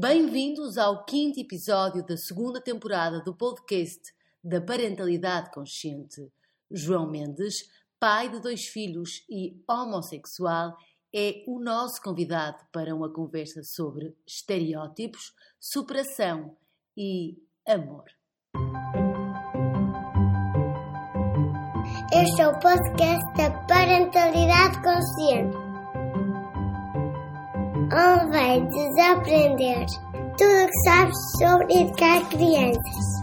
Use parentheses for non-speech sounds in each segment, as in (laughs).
Bem-vindos ao quinto episódio da segunda temporada do podcast da Parentalidade Consciente. João Mendes, pai de dois filhos e homossexual, é o nosso convidado para uma conversa sobre estereótipos, superação e amor. Este é o podcast da Parentalidade Consciente, onde vai desaprender tudo o que sabes sobre educar crianças.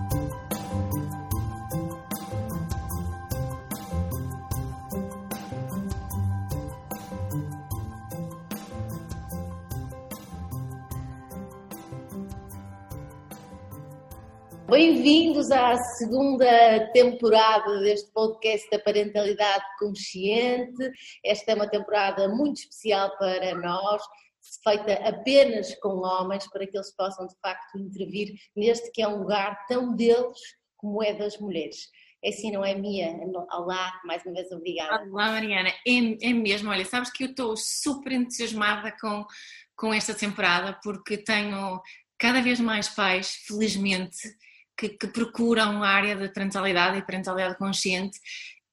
Bem-vindos à segunda temporada deste podcast da Parentalidade Consciente. Esta é uma temporada muito especial para nós, feita apenas com homens, para que eles possam de facto intervir neste que é um lugar tão deles como é das mulheres. É assim, não é minha? Olá, mais uma vez obrigada. Olá, Mariana. É, é mesmo, olha, sabes que eu estou super entusiasmada com, com esta temporada porque tenho cada vez mais pais, felizmente, que, que procuram a área da parentalidade e parentalidade consciente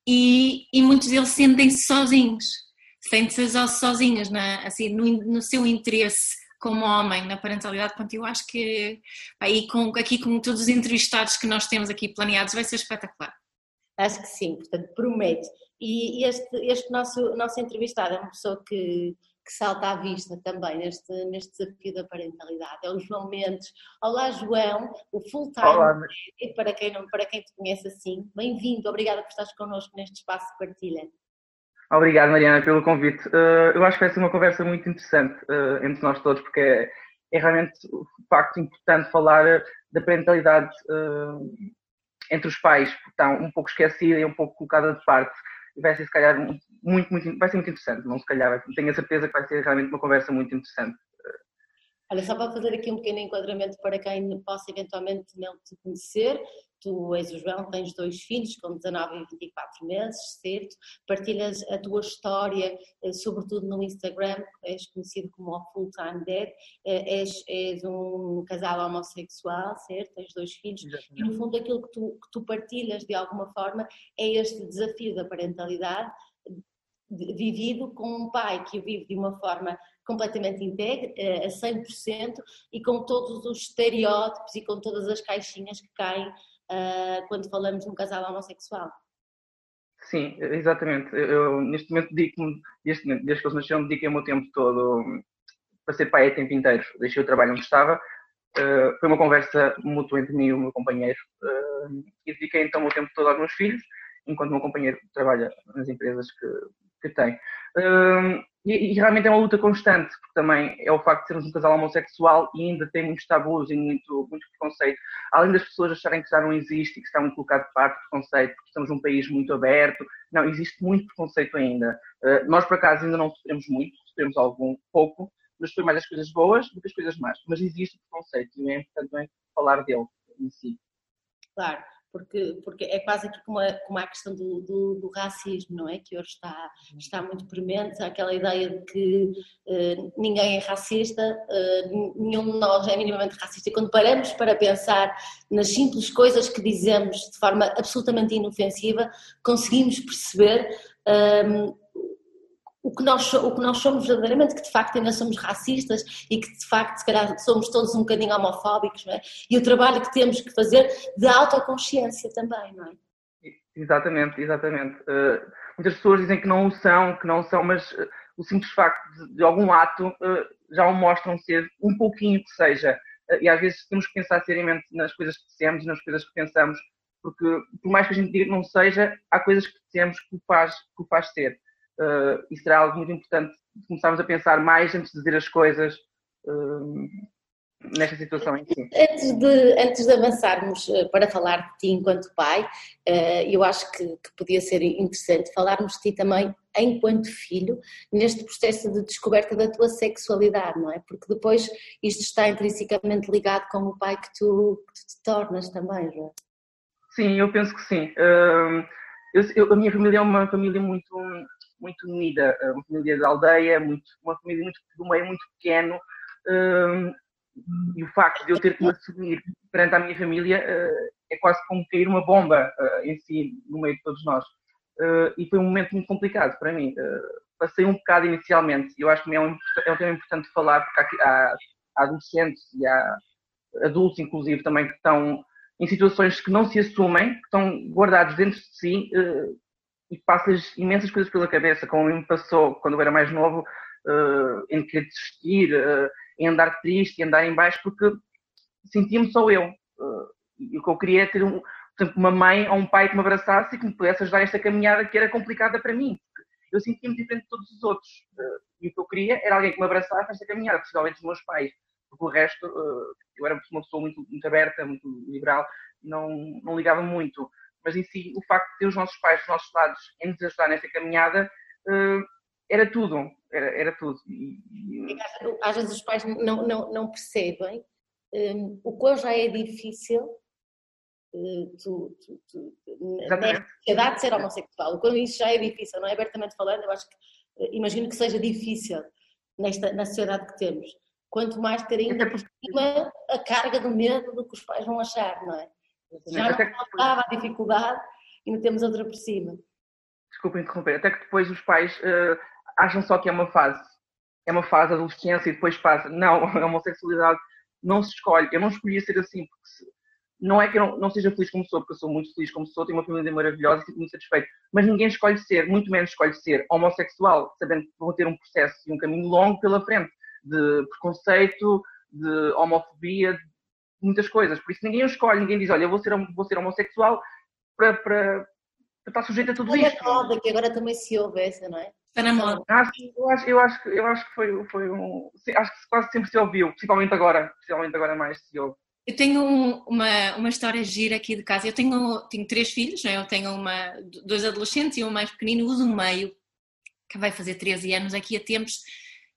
e, e muitos deles sentem-se sozinhos, sentem-se sozinhos na, assim, no, no, seu interesse como homem na parentalidade. Portanto, eu acho que aí com, aqui com todos os entrevistados que nós temos aqui planeados vai ser espetacular. Acho que sim, portanto, promete. E este, este nosso, nosso entrevistado é uma pessoa que que salta à vista também neste, neste desafio da parentalidade. É o João Mendes. Olá, João, o full time. Olá. E para quem, não, para quem te conhece assim, bem-vindo, obrigada por estares connosco neste espaço de partilha. Obrigado, Mariana, pelo convite. Uh, eu acho que vai ser uma conversa muito interessante uh, entre nós todos, porque é, é realmente o facto importante falar da parentalidade uh, entre os pais, que está um pouco esquecida e um pouco colocada de parte vai ser se calhar muito, muito, vai ser muito interessante, não se calhar, tenho a certeza que vai ser realmente uma conversa muito interessante. Olha, só para fazer aqui um pequeno enquadramento para quem possa eventualmente não te conhecer, tu és o João, tens dois filhos com 19 e 24 meses, certo? Partilhas a tua história, eh, sobretudo no Instagram, és conhecido como o Full Time Dad, eh, és, és um casal homossexual, certo? Tens dois filhos Exatamente. e no fundo aquilo que tu, que tu partilhas de alguma forma é este desafio da parentalidade vivido com um pai que o vive de uma forma completamente íntegra, eh, a 100%, e com todos os estereótipos e com todas as caixinhas que caem uh, quando falamos de um casal homossexual. Sim, exatamente. Eu, neste momento, dedico desde, desde que eles nasceram, dediquei o meu tempo todo para ser pai a tempo inteiro. Deixei o trabalho onde estava. Uh, foi uma conversa mútua entre mim e o meu companheiro. Uh, e dediquei então o meu tempo todo aos meus filhos, enquanto o meu companheiro trabalha nas empresas que, que tem. Uh, e, e, realmente é uma luta constante, porque também é o facto de sermos um casal homossexual e ainda tem muitos tabus e muito, muito preconceito. Além das pessoas acharem que já não existe e que está muito colocado de parte preconceito, porque estamos num país muito aberto, não, existe muito preconceito ainda. Uh, nós, por acaso, ainda não sofremos muito, sofremos algum pouco, mas foi mais as coisas boas do que as coisas más. Mas existe preconceito e é importante também falar dele em si. Claro porque, porque é quase aqui como a, como a questão do, do, do, racismo, não é? Que hoje está, está muito premente, aquela ideia de que uh, ninguém é racista, uh, nenhum de nós é minimamente racista. E quando paramos para pensar nas simples coisas que dizemos de forma absolutamente inofensiva, conseguimos perceber. Ehm, o que, nós, o que nós somos verdadeiramente, que de facto ainda somos racistas e que de facto se calhar somos todos um bocadinho homofóbicos, não é? E o trabalho que temos que fazer de autoconsciência também, não é? Exatamente, exatamente. Uh, muitas pessoas dizem que não o são, que não são, mas uh, o simples facto de, de algum ato uh, já o mostram ser um pouquinho que seja. e às vezes temos que pensar seriamente nas coisas que dissemos e nas coisas que pensamos, porque por mais que a gente diga que não seja, há coisas que dissemos que o faz, que o faz ser uh, e será algo muito importante começarmos a pensar mais antes de dizer as coisas uh, nesta situação em si. Antes de, antes de avançarmos uh, para falar de ti enquanto pai, eu acho que, que podia ser interessante falarmos de ti também enquanto filho, neste processo de descoberta da tua sexualidade, não é? Porque depois isto está intrinsecamente ligado com o pai que tu, que tu te tornas também, não é? Sim, eu penso que sim. Uh, eu, eu, a minha família é uma família muito muito unida, uma família de aldeia, muito, uma família muito, do meio muito pequeno, um, E o facto de eu ter que me assumir perante a minha família é quase como cair uma bomba em si, no meio de todos nós. E foi um momento muito complicado para mim. Passei um bocado inicialmente, e eu acho que é um, é um tema importante falar, porque há, há adolescentes e há adultos, inclusive, também que estão em situações que não se assumem, que estão guardados dentro de si e passam-lhes imensas coisas pela cabeça, como me passou quando eu era mais novo, uh, em querer desistir, uh, em andar triste, em andar em baixo, porque sentia-me só eu. e o que eu queria é ter um, portanto, uma mãe ou um pai que me abraçasse e que me pudesse ajudar esta caminhada que era complicada para mim. Eu sentia-me diferente de todos os outros. e o que eu queria era alguém que me abraçasse nesta caminhada, principalmente os meus pais porque o resto, eu era uma pessoa muito, muito aberta, muito liberal, não, não ligava muito. Mas em si, o facto de ter os nossos pais dos nossos lados em nos ajudar nessa caminhada eh, era tudo, era, era tudo. E, Às vezes os pais não, não, não percebem um, eh, o quão já é difícil uh, tu, tu, tu, nesta sociedade ser homossexual. O quão isso já é difícil, não é abertamente falando, eu acho que imagino que seja difícil nesta, na sociedade que temos. Quanto mais ter ainda por cima a carga do medo do que os pais vão achar, não é? Já não faltava a dificuldade e não temos outra por cima. Desculpa interromper, até que depois os pais uh, acham só que é uma fase. É uma fase de adolescência e depois passa. Não, (laughs) a homossexualidade não se escolhe. Eu não escolhia ser assim, porque se, não é que eu não, não, seja feliz como sou, porque eu sou muito feliz como sou, tenho uma família maravilhosa e fico muito satisfeito. Mas ninguém escolhe ser, muito menos escolhe ser homossexual, sabendo que vão ter um processo e um caminho longo pela frente de preconceito, de homofobia, de muitas coisas. Por isso ninguém o escolhe, ninguém diz, olha, eu vou ser, vou ser homossexual para, para, para estar sujeito a tudo isto. É moda, que agora também se ouve essa, não é? Está na moda. Acho, eu, acho, eu, acho, eu acho que foi, foi um. Acho que quase sempre se ouviu, principalmente agora, principalmente agora mais se ouve. Eu tenho um, uma, uma história gira aqui de casa. Eu tenho, tenho três filhos, não é? eu tenho uma, dois adolescentes e um mais pequenino, o do meio, que vai fazer 13 anos aqui a tempos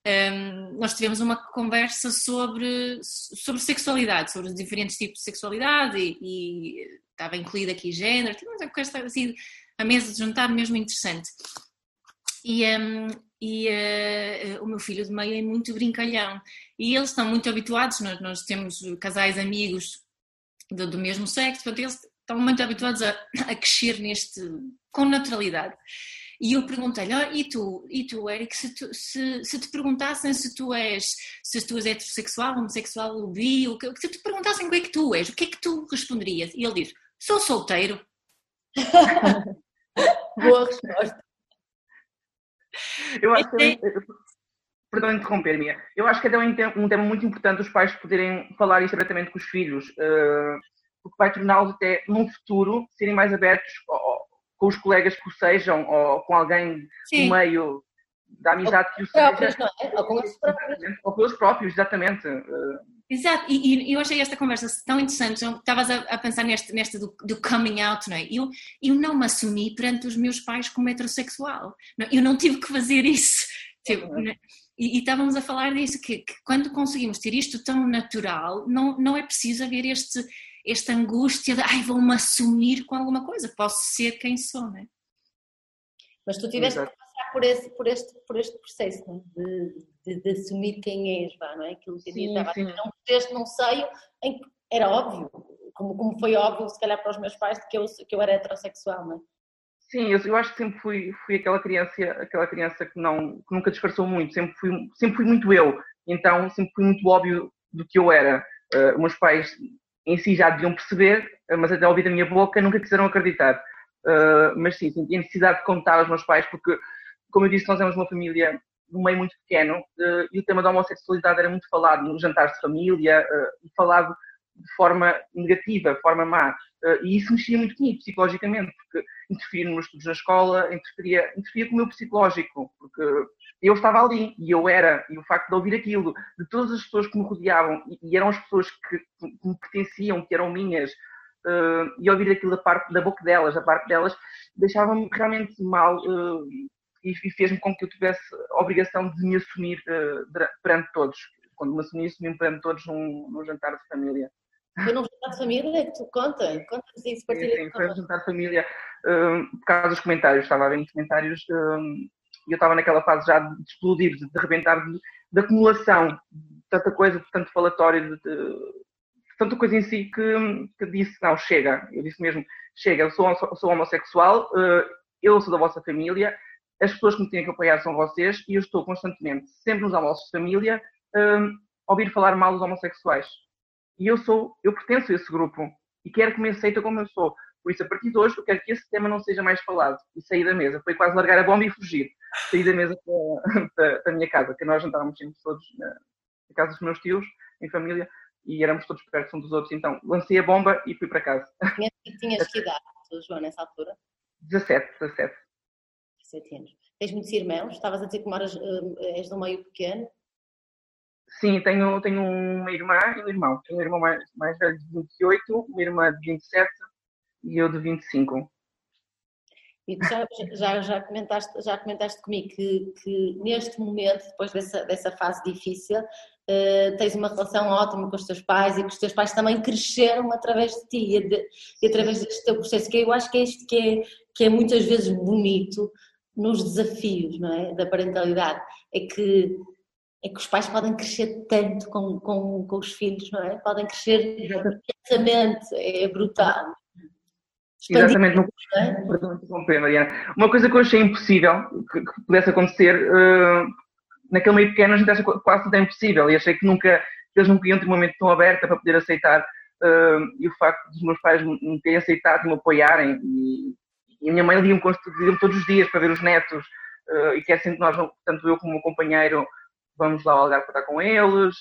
um, nós tivemos uma conversa sobre, sobre sexualidade, sobre os diferentes tipos de sexualidade e, e estava incluído aqui género, tivemos uma conversa assim, a mesa de jantar mesmo interessante. E, um, e uh, o meu filho de meio é muito brincalhão e eles estão muito habituados, nós, nós temos casais amigos do, do mesmo sexo, portanto eles estão muito habituados a, a crescer neste, com naturalidade. E eu perguntei-lhe, oh, e tu, e tu Eric, se, tu, se, se, te perguntassem se tu és, se tu és heterossexual, homossexual, bi, o que, se te perguntassem o que é que tu és, o que é que tu responderias? E ele diz, sou solteiro. (laughs) Boa resposta. Eu acho que... Perdão interromper, Mia. Eu acho que é um tema, um tema muito importante os pais poderem falar isso diretamente com os filhos, uh, porque vai torná-los até, num futuro, serem mais abertos com os colegas que o sejam, ou com alguém Sim. no meio da amizade que o seja. É? Ou com os próprios. Ou com os próprios, exatamente. Exato, e, e, eu achei esta conversa tão interessante. Estavas a, a, pensar neste, neste do, do, coming out, não é? Eu, eu não me assumi perante os meus pais como heterossexual. Eu não tive que fazer isso. (laughs) Tipo, uhum. E, e, estávamos a falar disso, que, que, quando conseguimos ter isto tão natural, não, não é preciso haver este, esta angústia de ai, vou-me assumir com alguma coisa, posso ser quem sou, não é? Mas tu tiveste Exato. que passar por, esse, por, este, por este processo é? de, de, de, assumir quem és, vá, não é? Aquilo que sim, estava sim. num contexto, num seio, em que era óbvio, como, como foi óbvio, se calhar, para os meus pais, de que eu, que eu era heterossexual, não é? Sim, eu, eu, acho que sempre fui, fui aquela criança, aquela criança que, não, que nunca disfarçou muito, sempre fui, sempre fui muito eu, então sempre fui muito óbvio do que eu era. Uh, meus pais em si já deviam perceber, mas até ouvir da minha boca nunca quiseram acreditar. Uh, mas sim, senti a necessidade de contar aos meus pais, porque, como eu disse, nós éramos uma família num meio muito pequeno uh, e o tema da homossexualidade era muito falado nos jantares de família uh, e falado de forma negativa, de forma má. e isso mexia muito comigo psicologicamente, porque interferia nos estudos na escola, interferia, interferia com o meu psicológico, porque eu estava ali e eu era, e o facto de ouvir aquilo, de todas as pessoas que me rodeavam, e, e eram as pessoas que, que, me pertenciam, que eram minhas, uh, e ouvir aquilo da parte da boca delas, da parte delas, deixava-me realmente mal uh, e, e fez-me com que eu tivesse a obrigação de me assumir uh, perante todos. Quando me assumi, assumi-me perante todos num, num jantar de família. Foi num jantar de família que tu conta? Conta-nos isso, partilha Sim, sim foi um jantar de família. por causa dos comentários, estava a ver nos comentários e eu estava naquela fase já de explodir, de, de arrebentar, de, de, acumulação tanta coisa, tanto falatório, de, de, tanta coisa em si que, que disse, não, chega, eu disse mesmo, chega, eu sou, sou homossexual, uh, eu sou da vossa família, as pessoas que me têm que apoiar são vocês e eu estou constantemente, sempre nos almoços de família, uh, a ouvir falar mal dos homossexuais. E eu sou, eu pertenço a esse grupo e quero que me aceitem como eu sou. Por isso, a partir de hoje, eu quero que esse tema não seja mais falado e sair da mesa. Foi quase largar a bomba e fugir. Sair da mesa da, da (laughs) minha casa, que nós jantávamos sempre todos na, na casa dos meus tios, em família, e éramos todos perto uns dos outros. Então, lancei a bomba e fui para casa. Tinhas que (laughs) idade, João, nessa altura? 17, 17. 17 anos. Tens muitos irmãos? Estavas a dizer que moras, eh, és de um meio pequeno. Sim, tenho, tenho uma irmã e um irmão. Tenho um irmão mais, mais velho de 28, uma irmã de 27 e eu de 25. E tu já, já, já, comentaste, já comentaste comigo que, que neste momento, depois dessa, dessa fase difícil, uh, tens uma relação ótima com os teus pais e que os teus pais também cresceram através de ti e, de, e através deste teu processo, que eu acho que é isto que é, que é muitas vezes bonito nos desafios não é? da parentalidade, é que é que os pais podem crescer tanto com, com, com os filhos, não é? Podem crescer intensamente, é brutal. Exatamente, não, é? Mariana. Uma coisa que eu achei impossível que, que pudesse acontecer, uh, naquele meio pequeno a gente acha quase tudo é impossível e achei que nunca, que eles nunca iam ter um momento tão aberto para poder aceitar uh, e o facto dos meus pais me terem aceitado e me apoiarem e, e a minha mãe lia-me todos os dias para ver os netos uh, e quer sempre nós, tanto eu como o meu companheiro, vamos lá ao Algarve para estar com eles,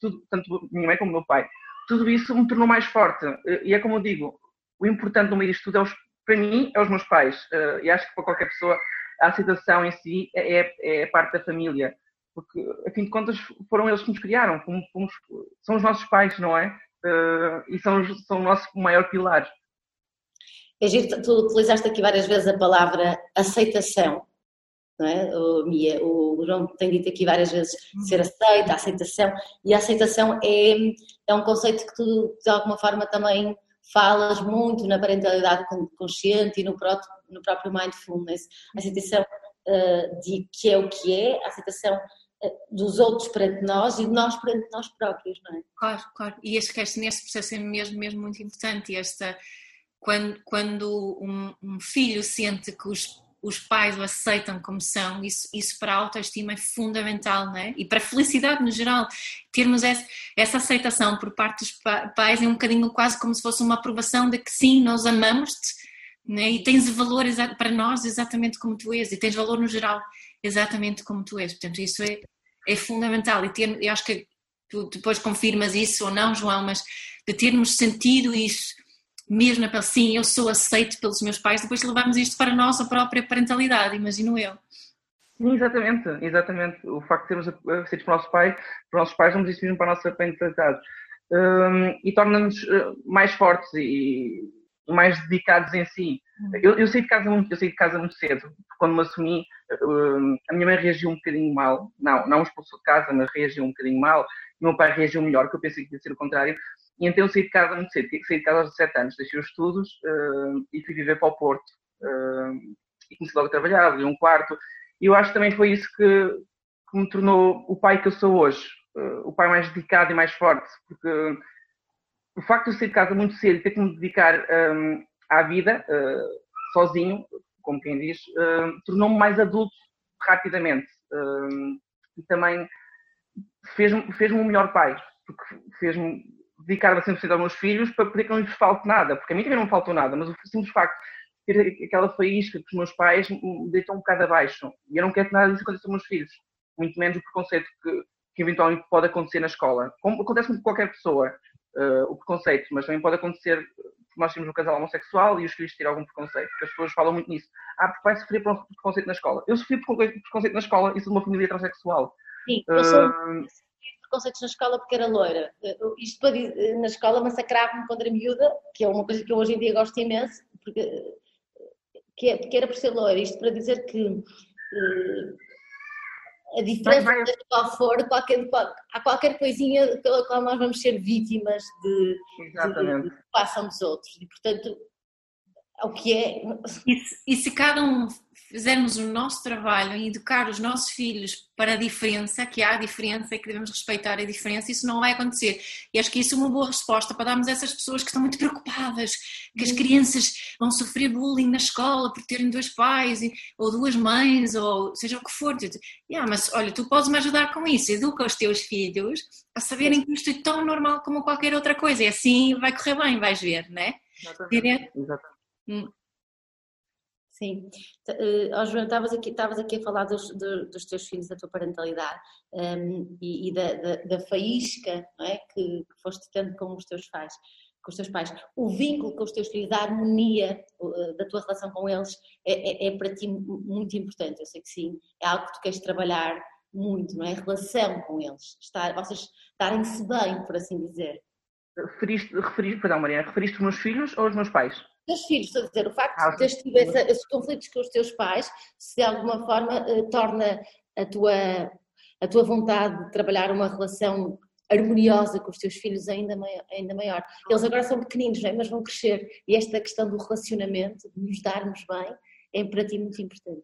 tudo, tanto minha mãe como meu pai. Tudo isso me tornou mais forte. E é como eu digo, o importante no meio disto tudo, é os, para mim, é os meus pais. Uh, e acho que para qualquer pessoa, a aceitação em si é, é, é parte da família. Porque, a fim de contas, foram eles que nos criaram. Fomos, fomos, são os nossos pais, não é? e são, são o nosso maior pilar. É giro, tu utilizaste aqui várias vezes a palavra aceitação não é? O, Mia, o João tem dito aqui várias vezes uhum. ser aceita, aceitação, e a aceitação é, é um conceito que tu, de alguma forma, também falas muito na parentalidade consciente e no próprio, no próprio mindfulness. A aceitação uh, de que é o que é, a aceitação uh, dos outros perante nós e de nós perante nós próprios, não é? Claro, claro. E acho que este, nesse processo é mesmo, mesmo muito importante. Esta, quando, quando um, um filho sente que os os pais o aceitam como são, isso, isso para a autoestima é fundamental, não é? E para a felicidade no geral, termos essa, essa aceitação por parte dos pais é um bocadinho quase como se fosse uma aprovação de que sim, nós amamos-te, né? e tens valor para nós exatamente como tu és, e tens valor no geral exatamente como tu és. Portanto, isso é, é fundamental. E ter, eu acho que tu depois confirmas isso ou não, João, mas de termos sentido isso mesmo na pele, sim, eu sou aceito pelos meus pais, depois levamos isto para a nossa própria parentalidade, imagino eu. Sim, exatamente, exatamente. O facto de sermos aceitos por nossos pais, por nossos pais, vamos isso mesmo para a nossa parentalidade. Um, e torna-nos uh, mais fortes e, mais dedicados em si. Uhum. Eu, eu, saí de casa muito, eu saí de casa muito cedo, quando me assumi, uh, a minha mãe reagiu um bocadinho mal, não, não expulsou de casa, mas reagiu um bocadinho mal, meu pai reagiu melhor, que eu pensei que ia ser o contrário, e então saí de casa muito cedo, saí de casa aos 17 anos, deixei os estudos uh, e fui viver para o Porto. Uh, e comecei logo a trabalhar, abri um quarto. E eu acho que também foi isso que, que me tornou o pai que eu sou hoje. Uh, o pai mais dedicado e mais forte. Porque o facto de eu sair de casa muito cedo e ter que me dedicar um, à vida, sozinho, como quem diz, tornou-me mais adulto rapidamente. e também fez-me fez um melhor pai. Porque fez-me dedicar-me a 100% aos meus filhos para poder que não lhes falte nada, porque a mim também não me faltou nada, mas o simples facto de ter aquela faísca que os meus pais me deitam um bocado abaixo. E eu não quero que nada disso aconteça aos meus filhos, muito menos o preconceito que, que eventualmente pode acontecer na escola. Como acontece com qualquer pessoa, uh, o preconceito, mas também pode acontecer nós temos um casal homossexual e os filhos terem algum preconceito, porque as pessoas falam muito nisso. Ah, porque vai sofrer por um preconceito na escola. Eu sofri por preconceito na escola e sou de uma família transexual. Sim, eu sou, uh, preconceitos na escola porque era loira. Isto para dizer, na escola massacrava-me quando era miúda, que é uma coisa que eu hoje em dia gosto imenso, porque, que, é, era por ser loira. Isto para dizer que uh, a diferença vai, vai. de qual for, qualquer, qual, há qualquer coisinha pela qual nós vamos ser vítimas de, de, de, de passam dos outros. E portanto, o que é. E se, e se cada um fizermos o nosso trabalho em educar os nossos filhos para a diferença, que há a diferença e que devemos respeitar a diferença, isso não vai acontecer. E acho que isso é uma boa resposta para darmos a essas pessoas que estão muito preocupadas, que as crianças vão sofrer bullying na escola por terem dois pais ou duas mães, ou seja o que for. Yeah, mas olha, tu podes me ajudar com isso, educa os teus filhos a saberem que isto é tão normal como qualquer outra coisa, e assim vai correr bem, vais ver, não é? Exatamente. Exatamente. Hum. Sim. Uh, João, estavas aqui, aqui a falar dos, dos teus filhos, da tua parentalidade um, e, e da, da, da, faísca não é? que, que foste tendo com os teus pais. Com os teus pais. O vínculo com os teus filhos, a harmonia uh, da tua relação com eles é, é, é, para ti muito importante. Eu sei que sim, é algo que tu queres trabalhar muito, não é? A relação com eles, estar, vocês estarem-se bem, por assim dizer. Referiste, referiste, perdão, Maria, referiste os meus filhos ou os meus pais? Teus filhos, estou a dizer, o facto ah, de teres tido essa, esses conflitos com os teus pais, se de alguma forma uh, torna a tua, a tua vontade de trabalhar uma relação harmoniosa com os teus filhos ainda maior. Ainda maior. Eles agora são pequeninos, é? mas vão crescer. E esta questão do relacionamento, de nos darmos bem, é para ti muito importante.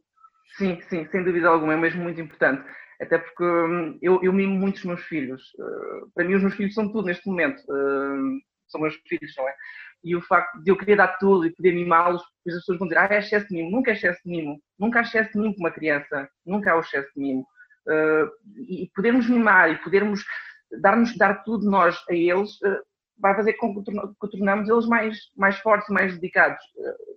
Sim, sim, sem dúvida alguma, é mesmo muito importante. Até porque hum, eu, eu mimo muito os meus filhos. Uh, para mim, os meus filhos são tudo neste momento. Uh, são meus filhos, não é? E o facto de eu querer dar tudo e poder mimá-los, as pessoas vão dizer, ah, é excesso de mimo. Nunca é excesso de mimo. Nunca há excesso de mimo com uma criança. Nunca há o excesso de mimo. Uh, e podermos mimar e podermos dar-nos, dar tudo nós a eles, uh, vai fazer com que tornamos eles mais, mais fortes, mais dedicados. Uh,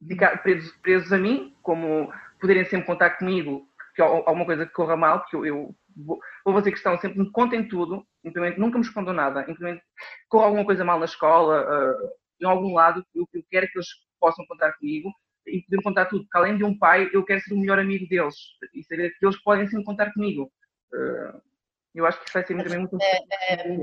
dedicados presos, presos a mim, como poderem sempre contar comigo, que alguma coisa que corra mal, porque eu, eu vou, fazer questão, sempre me contem tudo, simplesmente nunca me escondam nada, simplesmente com alguma coisa mal na escola, uh, em algum lado, eu, eu quero que eles possam contar comigo e poder contar tudo, porque além de um pai, eu quero ser o melhor amigo deles e saber que eles podem sempre contar comigo. Uh, eu acho que isso vai ser também muito é, é,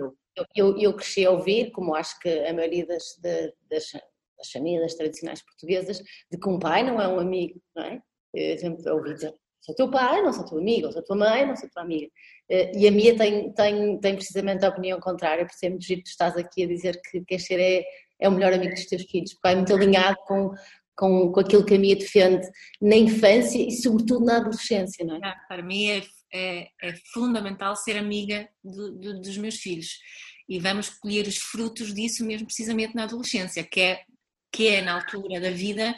eu, eu, cresci a ouvir, como acho que a maioria das, das, das famílias tradicionais portuguesas, de que um pai não é um amigo, não é? Eu sempre ouvi dizer, sou teu pai, não sou teu amigo, ou tua mãe, não sou tua amiga. Eh, e a minha tem, tem, tem precisamente a opinião contrária, por ser muito giro que estás aqui a dizer que queres ser é, é o melhor amigo dos teus filhos, porque é muito alinhado com, com, com aquilo que a minha defende na infância e sobretudo na adolescência, não é? Ah, para mim é, é, é fundamental ser amiga do, do, dos meus filhos e vamos colher os frutos disso mesmo precisamente na adolescência, que é, que é na altura da vida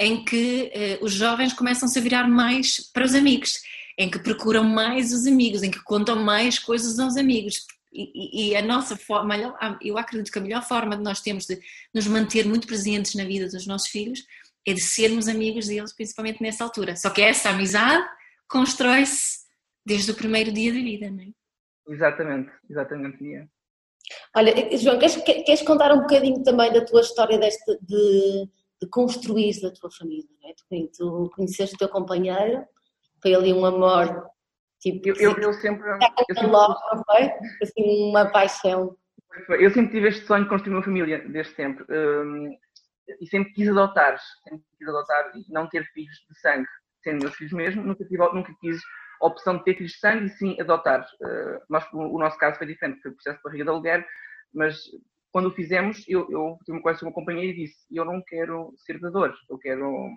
em que uh, os jovens começam-se a virar mais para os amigos, em que procuram mais os amigos, em que contam mais coisas aos amigos. E, e, a nossa forma, eu acredito que a melhor forma de nós temos de nos manter muito presentes na vida dos nossos filhos é de sermos amigos deles, principalmente nessa altura. Só que essa amizade constrói-se desde o primeiro dia da vida, não é? Exatamente, exatamente, Mia. Olha, João, queres, queres contar um bocadinho também da tua história deste, de, de construir a tua família, não é? Tu, tu conheceste o teu companheiro, foi ali um amor, tipo... Eu, eu, eu sempre... Eu sempre logo, não foi? Assim, uma paixão. Eu sempre tive este sonho de construir uma família, desde sempre. Um, e sempre quis adotar, sempre quis adotar e não ter filhos de sangue, sendo meus filhos mesmo, nunca, tive, nunca quis a opção de ter filhos de sangue e sim adotar. Uh, o, o, nosso caso foi diferente, foi o processo de barriga de aluguer, mas quando fizemos, eu, eu tive uma conversa com uma companheira e disse: Eu não quero ser dador, eu quero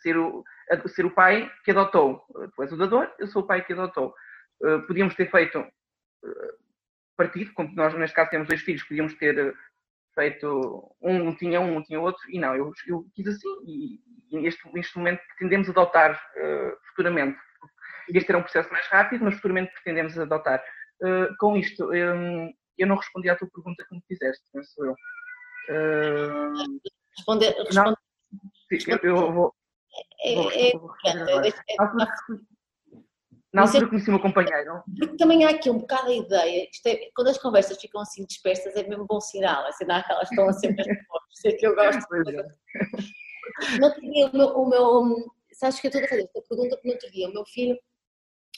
ser o, ser o pai que adotou. Tu és o dador, eu sou o pai que adotou. Uh, podíamos ter feito uh, partido, como nós neste caso temos dois filhos, podíamos ter feito um tinha um, um tinha outro, e não, eu, eu quis assim, e, e momento pretendemos adotar uh, futuramente. Este era um processo mais rápido, mas futuramente pretendemos adotar. com isto, um, eu não respondi à tua pergunta me fizeste, penso eu. Uh... Responder, responder. Sim, eu, eu vou. É, é, na altura conheci o meu companheiro. Porque também há aqui um bocado a ideia, é, quando as conversas ficam assim dispersas, é mesmo bom sinal, é sinal que elas estão sempre respostas, é que eu gosto. É. No outro dia, o meu, o meu, sabes que eu estou a fazer esta pergunta porque no outro dia o meu filho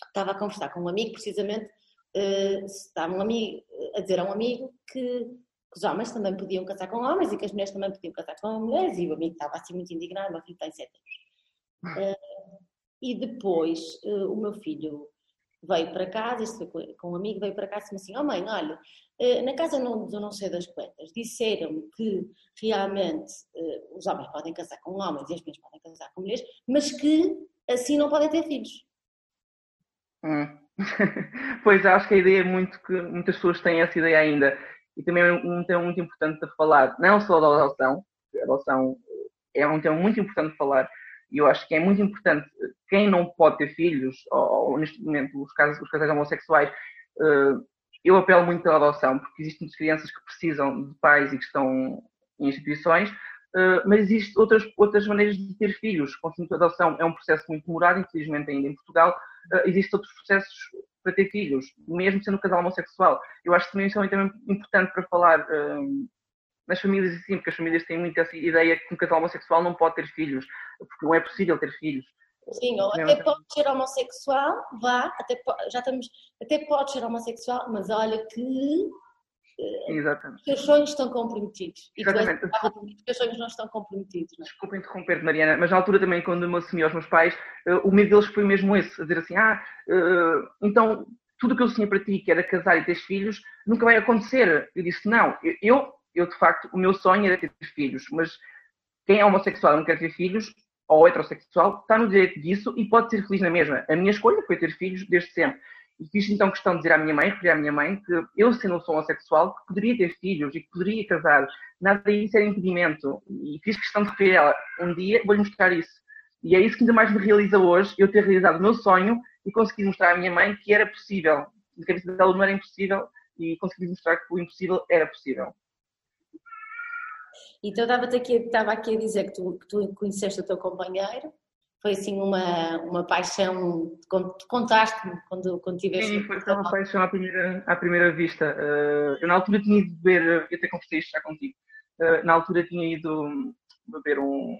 estava a conversar com um amigo, precisamente, uh, estava um amigo, a dizer a um amigo que, que, os homens também podiam casar com homens e que as mulheres também podiam casar com mulheres, e o amigo estava assim muito indignado, meu filho tem. Uh, e depois uh, o meu filho veio para casa, isto foi com um amigo, veio para casa e disse assim, oh mãe, olha, eh, na casa não, do não sei das quantas, disseram-me que realmente os homens podem casar com homens e as mulheres podem casar com mulheres, mas que assim não podem ter filhos. Hum. (laughs) pois acho que a ideia é muito que muitas pessoas têm essa ideia ainda. E também é um tema muito importante de falar, não só da adoção, a adoção é um tema muito importante de falar, e eu acho que é muito importante quem não pode ter filhos, ou, ou neste momento os, casos, os casais homossexuais, uh, eu apelo muito pela adoção, porque existem crianças que precisam de pais e que estão em instituições, mas existem outras, outras maneiras de ter filhos. Consumo de adoção é um processo muito demorado, infelizmente ainda em Portugal, existem outros processos para ter filhos, mesmo sendo um casal homossexual. Eu acho que também isso é um importante para falar nas famílias e sim, porque as famílias têm muito essa ideia que um casal homossexual não pode ter filhos, porque não é possível ter filhos. Sim, ou até pode ser homossexual, vá, até, já estamos, até pode ser homossexual, mas olha que Exatamente. os sonhos estão comprometidos. Exatamente. E os sonhos não estão comprometidos. Não é? Desculpa interromper Mariana, mas na altura também, quando me assumi aos meus pais, uh, o medo deles foi mesmo esse, a dizer assim, ah, uh, então tudo o que eu sonhei para ti, que era casar e ter filhos, nunca vai acontecer. Eu disse, não, eu, eu de facto, o meu sonho era ter filhos, mas quem é homossexual e não quer ter filhos, ou heterossexual, está no direito disso e pode ser feliz na mesma. A minha escolha foi ter filhos desde sempre. E fiz então questão de dizer à minha mãe, referir à minha mãe, que eu, sendo um homossexual, que poderia ter filhos e que poderia casar. Nada disso era impedimento. E fiz questão de referir a ela. Um dia vou-lhe mostrar isso. E é isso que ainda mais me realiza hoje, eu ter realizado o meu sonho e conseguir mostrar à minha mãe que era possível. Na cabeça dela não era impossível e consegui mostrar que o impossível era possível. Então estava aqui, estava aqui a dizer que tu, que tu conheceste o teu companheiro, foi assim uma, uma paixão, contaste-me quando, quando tiveste... Sim, foi uma paixão à primeira, à primeira vista. Uh, eu na altura tinha ido beber, eu até conversei isto já contigo, uh, na altura tinha ido beber um,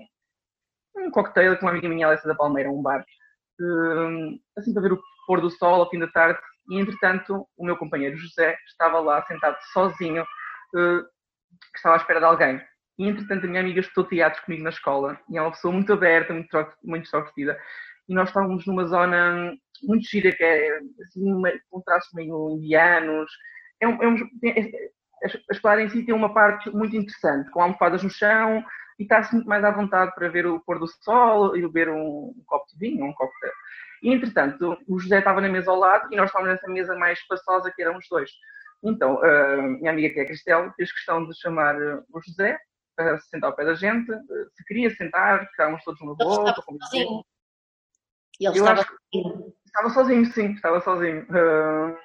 um cocktail com uma amiga minha, Alessa da Palmeira, um bar, uh, assim para ver o pôr do sol ao fim da tarde, e entretanto o meu companheiro José estava lá sentado sozinho, que estava à espera de alguém. E entretanto a minha amiga estudou teatro comigo na escola e é uma pessoa muito aberta, muito, muito extrovertida. E nós estávamos numa zona muito gira, que é assim, com traços meio indianos. É um, é um, é, a escolar em si tem uma parte muito interessante, com almofadas no chão e está-se muito mais à vontade para ver o pôr do sol e beber um, um copo de vinho, um copo de... E entretanto, o José estava na mesa ao lado e nós estávamos nessa mesa mais espaçosa que éramos dois. Então, a minha amiga que é Cristel fez questão de chamar o José para se sentar ao pé da gente, se queria sentar, ficávamos todos no volta. Sozinho. E ele Eu estava sozinho. Estava sozinho, sim, estava sozinho. Uh,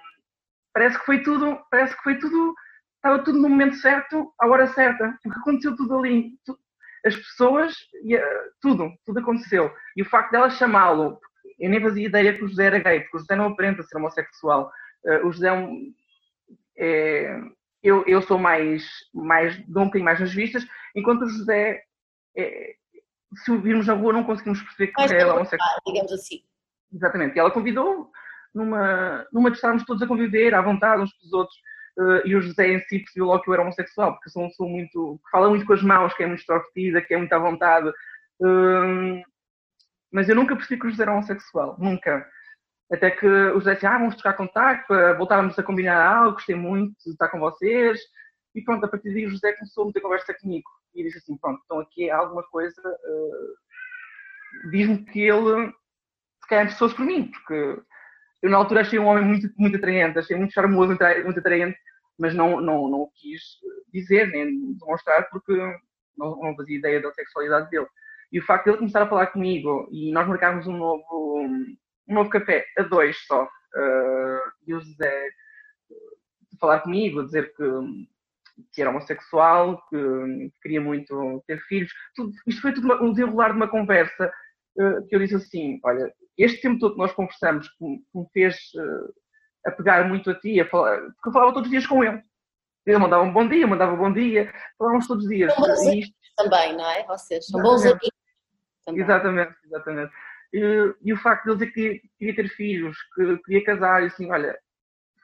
parece que foi tudo, parece que foi tudo, estava tudo no momento certo, à hora certa, porque aconteceu tudo ali. Tu, as pessoas, tudo, tudo aconteceu. E o facto dela chamá-lo, eu nem fazia ideia que o José era gay, porque o José não aparenta ser homossexual. Uh, o José é um, é, eu, eu sou mais, mais, dou um bocadinho mais nas vistas, enquanto o José, é, se o virmos na rua, não conseguimos perceber que é homossexual. Digamos assim. Exatamente. E ela convidou numa, numa de estarmos todos a conviver à vontade uns com os outros. Uh, e o José em si percebeu logo que eu era homossexual, porque sou uma pessoa muito. que fala muito com as mãos, que é muito extrovertida, que é muito à vontade. Uh, mas eu nunca percebi que o José era homossexual. Nunca. Até que o José disse, ah, vamos trocar contacto, voltávamos a combinar algo, gostei muito de estar com vocês. E pronto, a partir daí o José começou a ter conversa comigo. E disse assim, pronto, então aqui é alguma coisa, uh, diz-me que ele se calhar interessou-se por mim, porque eu na altura achei um homem muito, muito atraente, achei muito charmoso, muito atraente, mas não, não, não o quis dizer, nem demonstrar, porque não, não fazia ideia da sexualidade dele. E o facto de ele começar a falar comigo e nós marcarmos um novo, um novo café a dois só. Uh, e o José falar comigo, dizer que, que era homossexual, que queria muito ter filhos. Tudo, isto foi tudo um desenrolar de uma conversa uh, que eu disse assim: olha, este tempo todo que nós conversamos, que, me fez uh, apegar muito a ti, a falar, porque eu falava todos os dias com ele. Ele mandava um bom dia, mandava um bom dia, falávamos todos os dias. São bons amigos também, não é? Vocês são bons amigos. Também. Exatamente, exatamente. E, e, o facto de ele dizer que queria ter filhos, que queria casar, e assim, olha,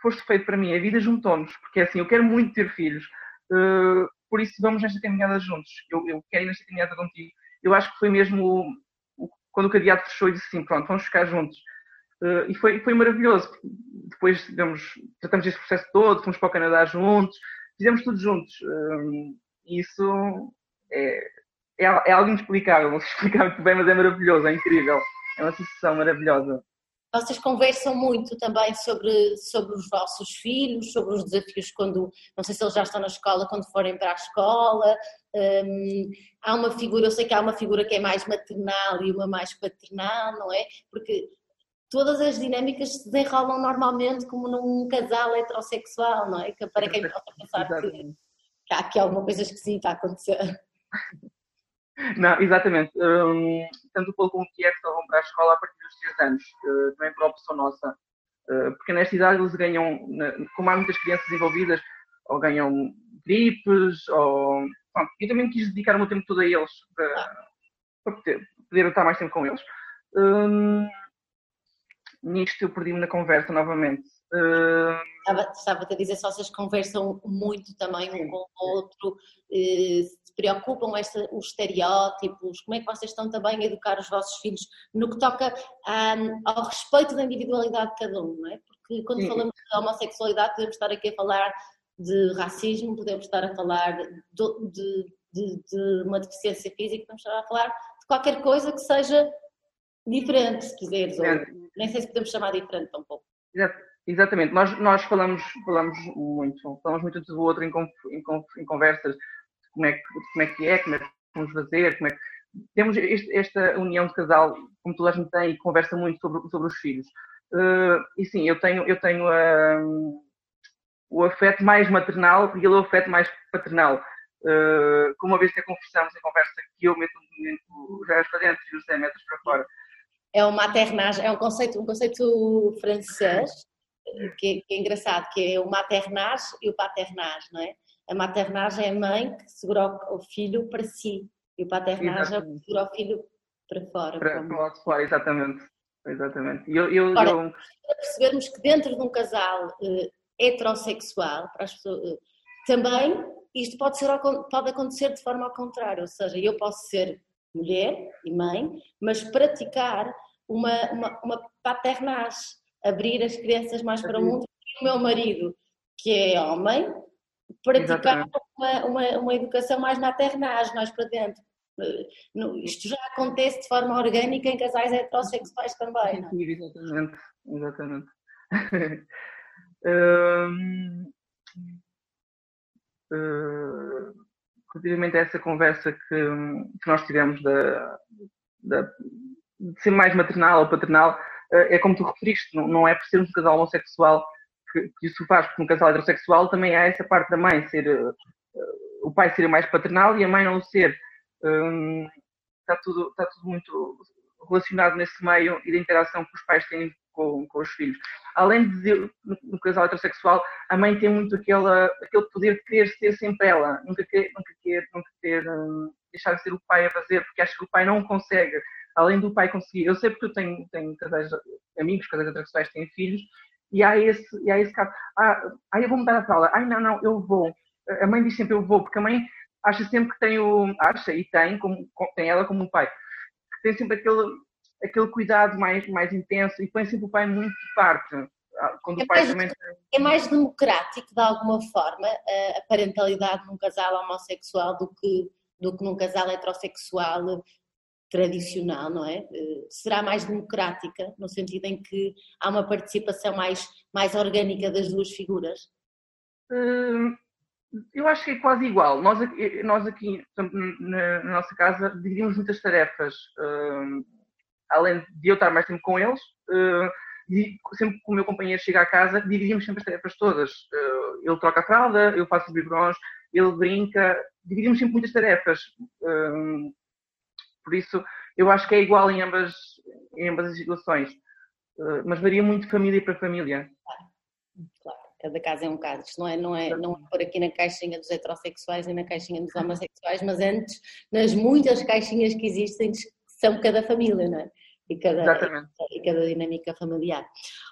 foste feito para mim, a vida juntou-nos, porque é assim, eu quero muito ter filhos, uh, por isso vamos nesta caminhada juntos, eu, eu quero ir nesta caminhada contigo. Eu acho que foi mesmo o, o, quando o cadeado fechou e disse assim, pronto, vamos ficar juntos. Uh, e foi, foi maravilhoso. Depois digamos, tratamos esse processo todo, fomos para o Canadá juntos, fizemos tudo juntos. Uh, isso é, é, é, algo inexplicável, não se (laughs) explicar muito bem, mas é maravilhoso, é incrível. É uma sensação maravilhosa. Vocês conversam muito também sobre, sobre os vossos filhos, sobre os desafios quando, não sei se eles já estão na escola, quando forem para a escola. Um, há uma figura, eu sei que há uma figura que é mais maternal e uma mais paternal, não é? Porque todas as dinâmicas se desenrolam normalmente como num casal heterossexual, não é? Que para quem possa pensar que, que há aqui alguma coisa esquisita a acontecer. (laughs) Não, exatamente. Um, tanto o Paulo como o Kiev vão para a escola a partir dos 3 anos, uh, também por opção nossa. Uh, porque nesta idade eles ganham, como há muitas crianças envolvidas, ou ganham gripes, ou. Bom, eu também quis dedicar o meu tempo todo a eles, para, para poder, poder, estar mais tempo com eles. Um, nisto eu perdi-me na conversa novamente. Uh... Estava, estava a dizer se vocês conversam muito também um com o outro, eh, se preocupam esta, os estereótipos, como é que vocês estão também a educar os vossos filhos no que toca a, ao respeito da individualidade de cada um, não é? Porque quando Sim. falamos de homossexualidade podemos estar aqui a falar de racismo, podemos estar a falar de, de, de, de uma deficiência física, podemos estar a falar de qualquer coisa que seja diferente, se quiseres, ou nem sei se podemos chamar diferente tampouco. Exatamente, nós, nós falamos, falamos muito, falamos muito do outro em, em, em conversas, como é, que, como é que é, como é que vamos fazer, como é que... Temos este, esta união de casal, como toda a gente tem, e conversa muito sobre, sobre os filhos. Uh, e sim, eu tenho, eu tenho uh, o afeto mais maternal e ele é o afeto mais paternal. Uh, como uma vez que conversamos em conversa que eu meto já para dentro e os 10 metros para fora, é uma maternagem, é um conceito, um conceito francês que, que é engraçado, que é o maternage e o paternage, não é? A maternagem é a mãe que segura o filho para si e o paternage é o que segura o filho para fora. Para, para fora, exatamente. exatamente. Eu, eu, Ora, eu... Para percebermos que dentro de um casal uh, heterossexual, para as pessoas, uh, também isto pode, ser, pode acontecer de forma ao contrário, ou seja, eu posso ser mulher e mãe, mas praticar uma, uma, uma paternagem, abrir as crianças mais para o mundo. E o meu marido, que é homem, praticar uma, uma, uma, educação mais maternagem, mais para dentro. Eh, isto já acontece de forma orgânica em casais heterossexuais também, não é? Exatamente, exatamente. (laughs) uh, relativamente a essa conversa que, que nós tivemos da, da, de ser mais maternal ou paternal, eh, é como tu referiste, não, não é por sermos um casal homossexual que, isso faz, porque no casal heterossexual também há essa parte da mãe ser, uh, o pai ser mais paternal e a mãe não ser. Um, está, tudo, está tudo muito relacionado nesse meio e da interação que os pais têm com, com os filhos. Além de no, no, casal heterossexual, a mãe tem muito aquela, aquele poder de querer ser sempre ela, nunca quer, nunca quer, nunca quer um, deixar de ser o pai a fazer, porque acha que o pai não consegue além do pai conseguir. Eu sei porque eu tenho, tenho casais, amigos, casais heterossexuais têm filhos, e há esse, e há esse caso. Ah, ah, eu vou mudar a fralda. Ai, não, não, eu vou. A mãe diz sempre eu vou, porque a mãe acha sempre que tem o. Acha e tem, como, tem ela como um pai, que tem sempre aquele, aquele cuidado mais, mais intenso e põe sempre o pai muito de parte. Ah, quando é, o pai mais, também... é mais democrático, de alguma forma, a parentalidade num casal homossexual do que, do que num casal heterossexual tradicional, não é? Eh, será mais democrática, no sentido em que há uma participação mais, mais orgânica das duas figuras? Hum, eu acho que é quase igual. Nós nós aqui na, nossa casa, dividimos muitas tarefas. Hum, além de eu estar mais tempo com eles, hum, sempre que o meu companheiro chega à casa, dividimos sempre as tarefas todas. ele troca a fralda, eu faço os biberons, ele brinca, dividimos sempre muitas tarefas. Por isso, eu acho que é igual em ambas, em ambas as situações, uh, mas varia muito de família para família. Claro, claro. Cada caso é um caso. Isto não é, não, é, não é por aqui na caixinha dos heterossexuais nem na caixinha dos homossexuais, mas antes, nas muitas caixinhas que existem, que são cada família, não é? E cada, e cada dinâmica familiar.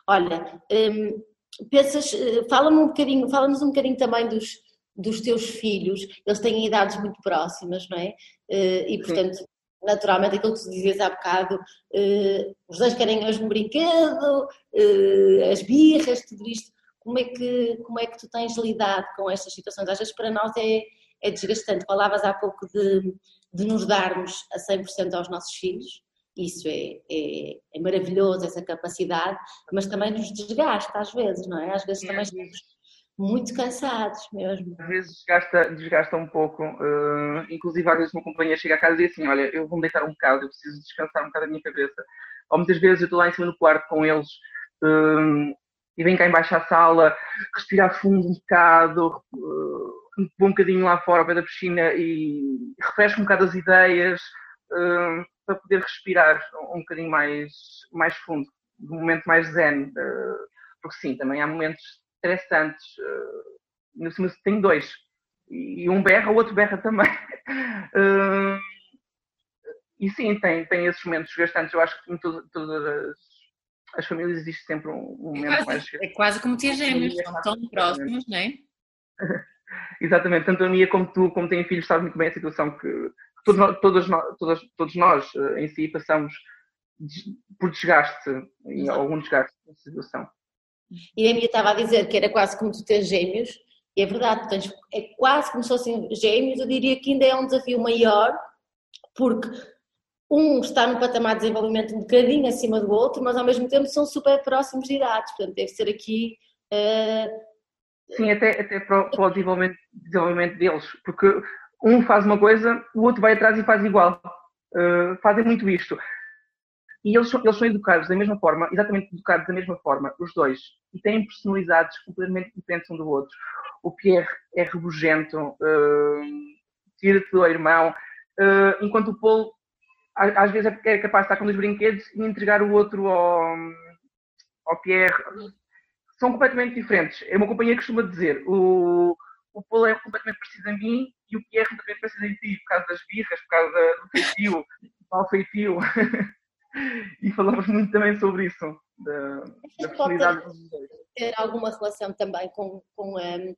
Olha, hum, pensas, eh, fala-me um bocadinho, fala-nos um bocadinho também dos, dos teus filhos, eles têm idades muito próximas, não é? Eh, e portanto, naturalmente aquilo que tu dizias há bocado, uh, os dois querem o mesmo brinquedo, uh, as birras, tudo isto. Como é, que, como é que tu tens lidado com estas situações? Às vezes para nós é, é desgastante. Falavas há pouco de, de nos darmos a 100% aos nossos filhos, isso é, é, é, maravilhoso, essa capacidade, mas também nos desgasta às vezes, não é? Às vezes também estamos muito cansados mesmo. Às vezes desgasta, desgasta um pouco, uh, inclusive às vezes uma companhia chega a casa e diz assim, olha, eu vou-me deitar um bocado, eu preciso descansar um bocado a minha cabeça. Ou muitas vezes eu estou lá em cima do quarto com eles uh, e vem cá embaixo à sala, respirar fundo um bocado, uh, vou um bocadinho lá fora ao pé da piscina e refresco um bocado as ideias, uh, para poder respirar um bocadinho mais, mais fundo, um momento mais zen, porque sim, também há momentos estressantes, uh, no cima tenho dois, e um berra, o outro berra também. Uh, (laughs) e sim, tem, tem esses momentos gastantes, eu acho que em todas, todas as, as, famílias existe sempre um, um momento é quase, mais... É quase como ter gêmeos, são tão próximos, não é? (laughs) Exatamente, tanto a minha como tu, como têm filhos, sabem muito bem a situação que, todos, todos, todos, todos nós eh, em si passamos por desgaste, e algum desgaste na situação. E a minha estava a dizer que era quase como tu ter gêmeos, e é verdade, tens, é quase como se fossem gêmeos, eu diria que ainda é um desafio maior, porque um está num patamar de desenvolvimento um bocadinho acima do outro, mas ao mesmo tempo são super próximos de idades, portanto deve ser aqui... Uh... Sim, até, até para, o desenvolvimento, desenvolvimento deles, porque um faz uma coisa, o outro vai atrás e faz igual. Uh, fazem muito isto. E eles são, eles são educados da mesma forma, exatamente educados da mesma forma, os dois, e têm personalidades completamente diferentes um do outro. O Pierre é rebugento, uh, tira-te do irmão, uh, enquanto o Paul às vezes é capaz de estar com os brinquedos e entregar o outro ao, ao Pierre. São completamente diferentes. É uma companhia que costuma dizer: o, o Paulo é completamente parecido a mim e o Pierre completamente parecido em ti, por causa das birras, por causa do feitio, mau feitio. (laughs) e falamos muito também sobre isso, da, da dos dois. Ter alguma relação também com, com um,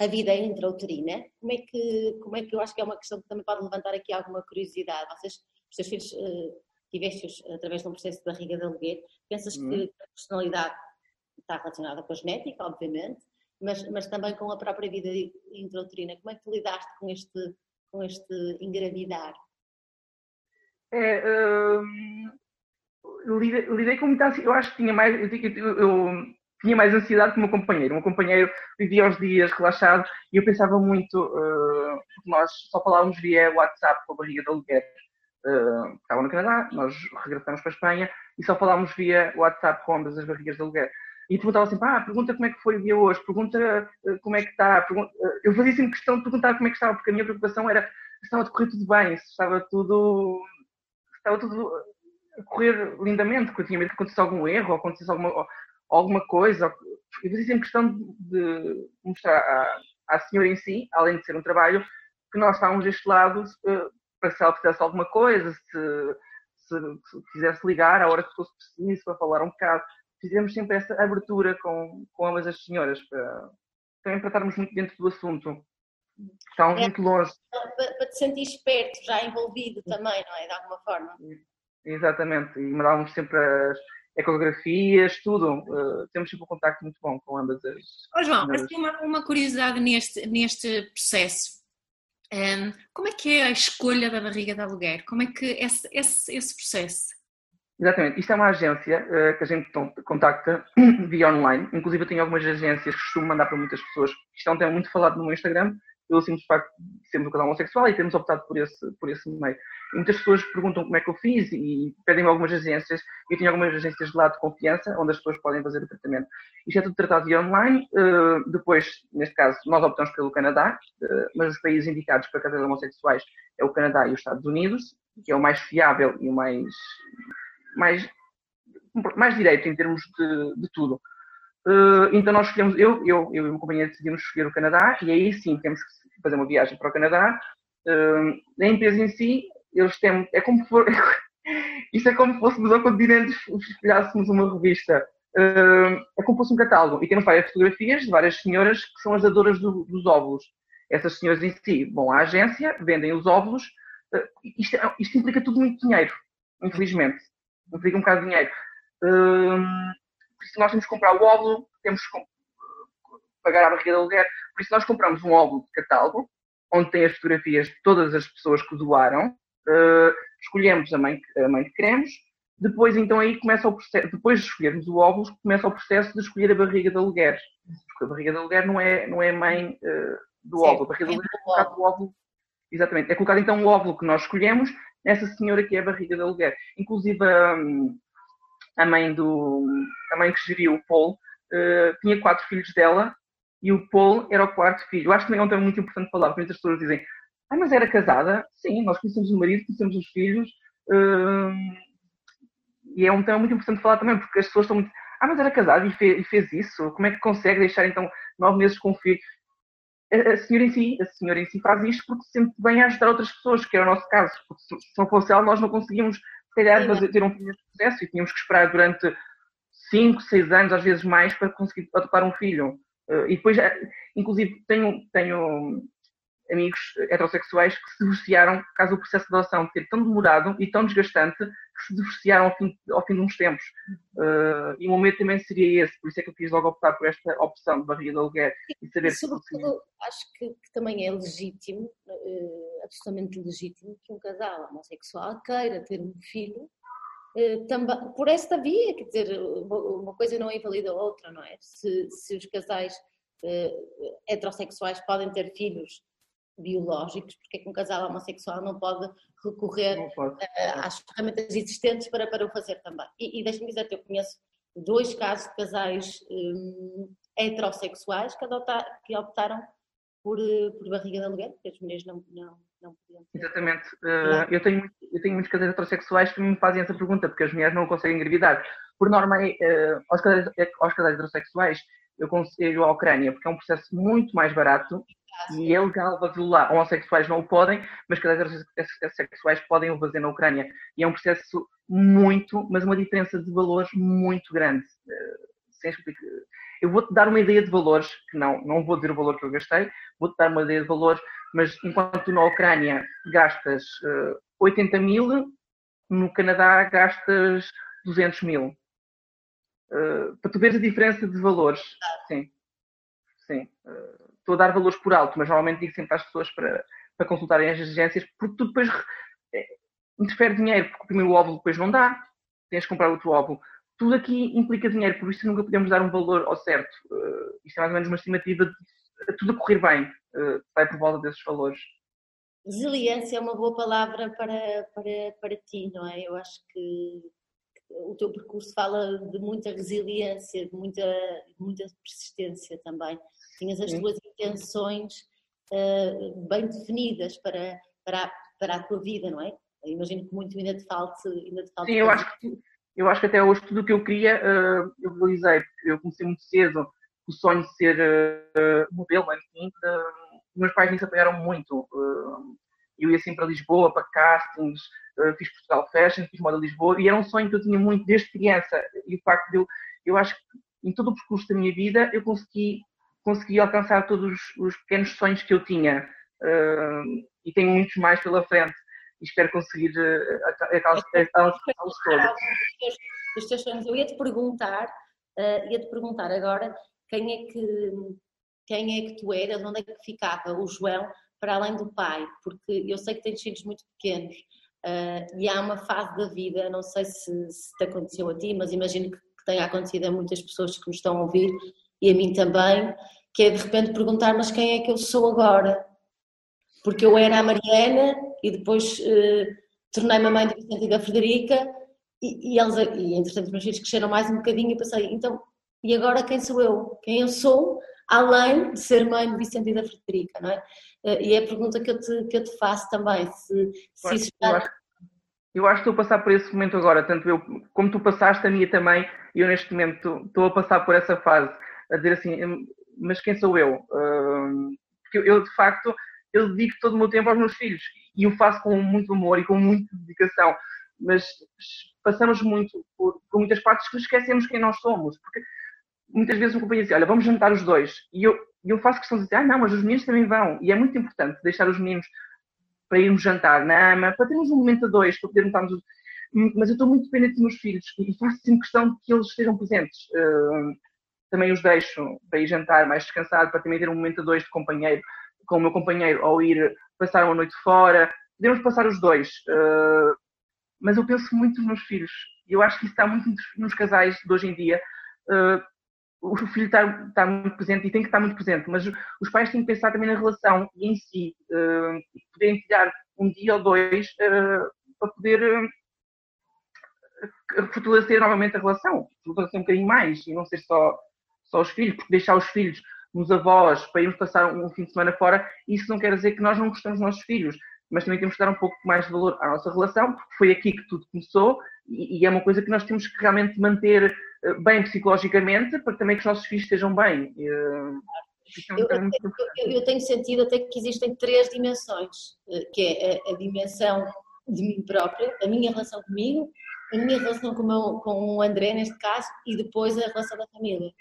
a vida intrauterina? Como é, que, como é que eu acho que é uma questão que também pode levantar aqui alguma curiosidade? Vocês, os teus filhos, uh, tiveste-os através de um processo de barriga de aluguer, pensas hum. que a personalidade está relacionada com a genética, obviamente, mas, mas também com a própria vida intrauterina. Como é que tu lidaste com este, com este engravidar? É, hum, lidei, lidei, com muita ansiedade. Eu acho que tinha mais, eu, eu, eu, tinha mais ansiedade que o meu companheiro. O meu companheiro vivia os dias relaxado e eu pensava muito, uh, nós só falávamos via WhatsApp com a barriga de aluguer. Uh, estava no Canadá, nós regressamos para a Espanha e só falávamos via WhatsApp com ambas as barrigas de aluguer e perguntava sempre, ah, pergunta como é que foi o dia hoje, pergunta uh, como é que está. Eu fazia sempre questão de perguntar como é que estava, porque a minha preocupação era se estava a correr tudo bem, se estava tudo, estava tudo correr lindamente, porque eu tinha medo que acontecesse algum erro, ou acontecesse alguma, alguma coisa. Eu fazia sempre questão de mostrar à, à senhora em si, além de ser um trabalho, que nós estávamos deste lado uh, para se ela fizesse alguma coisa, se, se, se quisesse ligar à hora que fosse preciso para falar um bocado fizemos sempre essa abertura com, com ambas as senhoras, para, também para estarmos muito dentro do assunto. Estávamos é, muito longe. Para, para te sentir esperto, já envolvido também, não é? De alguma forma. Exatamente, e mandávamos sempre as ecografias, tudo. Uh, temos sempre um contacto muito bom com ambas as. Oh, João, uma, uma curiosidade neste, neste processo. Um, ehm, como é que é a escolha da barriga de aluguer? Como é que esse, esse, esse processo? Exatamente. Isto é uma agência uh, que a gente contacta (clears throat) via online. Inclusive, eu tenho algumas agências que costumo mandar para muitas pessoas. Isto é um tema muito falado no meu Instagram, pelo simples facto de sermos um casal homossexual e termos optado por esse, por esse meio. E muitas pessoas perguntam como é que eu fiz e pedem-me algumas agências. Eu tenho algumas agências de lado de confiança, onde as pessoas podem fazer o tratamento. Isto é tudo tratado via online. Uh, depois, neste caso, nós optamos pelo Canadá, uh, mas os países indicados para casais homossexuais é o Canadá e os Estados Unidos, que é o mais fiável e o mais mais, mais direito em termos de, de tudo. Uh, então nós escolhemos, eu, eu, eu e uma companheira decidimos escolher o Canadá e aí sim temos que fazer uma viagem para o Canadá. Uh, a empresa em si, eles têm, é como for, (laughs) isto é como se fôssemos ao continente espelhássemos uma revista. Uh, é como se fosse um catálogo e temos várias fotografias de várias senhoras que são as dadoras do, dos óvulos. Essas senhoras em si vão à agência, vendem os óvulos Uh, isto, isto, implica tudo muito dinheiro, infelizmente. Implica um bocado de dinheiro. Uh, isso nós temos que comprar o óvulo, temos que pagar a barriga de aluguer. Por isso nós compramos um óvulo de catálogo, onde tem as fotografias de todas as pessoas que doaram, uh, escolhemos a mãe, a mãe que queremos, depois então aí começa o processo, depois de escolhermos o óvulo, começa o processo de escolher a barriga de aluguer. Porque a barriga de aluguer não é, não é mãe uh, do Sim, óvulo, a barriga de aluguer é colocado o óvulo. Exatamente, é colocado então o óvulo que nós escolhemos nessa senhora que é a barriga de aluguer. Inclusive a, a mãe do a mãe que geriu o Paul uh, tinha quatro filhos dela e o Paul era o quarto filho. Eu acho que também é um tema muito importante falar, porque muitas pessoas dizem, ah, mas era casada? Sim, nós conhecemos o marido, conhecemos os filhos. Hum, e é um tema muito importante falar também, porque as pessoas estão muito, ah, mas era casada e fez, e fez isso? Como é que consegue deixar então nove meses com o filho? A, a senhora em si, a senhora em si faz isto porque se sente bem a ajudar outras pessoas, que era o nosso caso. Porque se, se não fosse ela, nós não conseguíamos, se calhar, fazer, ter um filho de sucesso e tínhamos que esperar durante cinco, seis anos, às vezes mais, para conseguir adotar um filho. Uh, e depois, eh, inclusive, tenho, tenho amigos heterossexuais que se divorciaram por causa do processo de adoção ter tão demorado e tão desgastante que se divorciaram ao fim, ao fim de uns tempos. Uh, e o momento também seria esse, por isso é que eu quis logo optar por esta opção de barriga de aluguer e saber e sobretudo, se acho que, que, também é legítimo, uh, absolutamente legítimo, que um casal homossexual queira ter um filho por esta via, quer dizer, uma coisa não invalida a outra, não é? Se, se os casais heterossexuais podem ter filhos biológicos, porque é que um casal homossexual não pode recorrer não pode. Uh, às ferramentas existentes para, para o fazer também. E, e deixa-me dizer que eu conheço dois casos de casais heterossexuais que, adotar, que optaram por, eh, por barriga de aluguel, porque as mulheres não, não, não podiam ter. Exatamente. Uh, eu, tenho, eu tenho muitos casais heterossexuais que me fazem essa pergunta, porque as mulheres não conseguem engravidar. Por norma, uh, aos, casais, aos casais heterossexuais, eu conselho a Ucrânia, porque é um processo muito mais barato e é legal fazê-lo Homossexuais não o podem, mas casais heterossexuais podem o fazer na Ucrânia. E é um processo muito, mas uma diferença de valores muito grande. Eh, eu vou-te dar uma ideia de valores, que não, não vou dizer o valor que eu gastei, vou-te dar uma ideia de valores, mas enquanto na Ucrânia gastas 80 eh, mil, no Canadá gastas 200 mil. Uh, para tu veres a diferença de valores. Sim. Sim. Uh, estou a dar valores por alto, mas normalmente digo sempre às pessoas para, para consultarem as agências, porque tu depois interfere dinheiro, porque o primeiro óvulo depois não dá, tens que comprar outro óvulo. Tudo aqui implica dinheiro, por isso nunca podemos dar um valor ao certo. Uh, isto é mais ou menos uma estimativa de tudo a correr bem, uh, vai por volta desses valores. Resiliência é uma boa palavra para, para, para ti, não é? Eu acho que o teu percurso fala de muita resiliência, de muita, muita persistência também. Tinhas as tuas intenções uh, bem definidas para, para, a, para a tua vida, não é? Eu imagino que muito ainda te falte. Ainda te falte Sim, eu acho, que, eu acho que até hoje tudo o que eu queria uh, eu realizei, porque eu comecei muito cedo o sonho de ser uh, modelo, enfim, uh, meus pais me apoiaram muito. Uh, eu ia sempre a Lisboa para castings, uh, fiz Portugal Fashion, fiz moda Lisboa, e era um sonho que eu tinha muito desde criança. E o facto de eu, eu acho que em todo o percurso da minha vida eu consegui, consegui alcançar todos os, pequenos sonhos que eu tinha. E tenho muitos mais pela frente. E espero conseguir alcançá-los todos. Os teus sonhos. Eu ia-te perguntar, uh, ia-te perguntar agora quem é que quem é que tu eras, onde é que ficava o João para além do pai, porque eu sei que tens filhos muito pequenos uh, e há uma fase da vida, não sei se, se te aconteceu a ti, mas imagino que, que tenha acontecido a muitas pessoas que me estão a ouvir e a mim também, que é de repente perguntar, mas quem é que eu sou agora? Porque eu era a Mariana e depois uh, tornei-me a mãe da Vicente e da Frederica e, e, eles, e entretanto os meus filhos cresceram mais um bocadinho e pensei, então, e agora quem sou eu? Quem eu sou, além de ser mãe de Vicente e da Frederica, não é? Eh, e é a pergunta que eu te, que eu te faço também, se, se isso já... Eu acho, eu acho que estou a passar por esse momento agora, tanto eu como tu passaste, a minha também, eu neste momento estou a passar por essa fase, a dizer assim, hum, mas quem sou eu? Porque eu, de facto, eu dedico todo o meu tempo aos meus filhos, e o faço com muito amor e com muita dedicação, mas passamos muito por, por muitas partes que esquecemos quem nós somos, porque muitas vezes um companheiro diz, olha, vamos jantar os dois, e eu, eu faço questão de dizer, ah, não, mas os meninos também vão. E é muito importante deixar os meninos para irmos jantar na ama, para termos um momento a dois, para podermos estarmos. Mas eu estou muito dependente dos meus filhos e faço sempre questão que eles estejam presentes. Uh, também os deixo para ir jantar mais descansado, para também ter um momento a dois de companheiro, com o meu companheiro, ou ir passar uma noite fora. Podemos passar os dois. Uh, mas eu penso muito nos meus filhos. Eu acho que isso está muito nos casais de hoje em dia. Uh, o filho está, está, muito presente e tem que estar muito presente, mas os pais têm que pensar também na relação e em si, uh, poderem tirar um dia ou dois uh, para poder uh, fortalecer novamente a relação, fortalecer um bocadinho mais e não ser só, só os filhos, porque deixar os filhos nos avós para irmos passar um fim de semana fora, isso não quer dizer que nós não gostamos dos nossos filhos, mas também temos que dar um pouco mais de valor à nossa relação, porque foi aqui que tudo começou e, e é uma coisa que nós temos que realmente manter bem psicologicamente para também que os nossos filhos estejam bem. Eh, é eu, eu, eu, tenho sentido até que existem três dimensões, eh, que é a, a, dimensão de mim própria, a minha relação comigo, a minha relação com o, meu, com o André, neste caso, e depois a relação da família.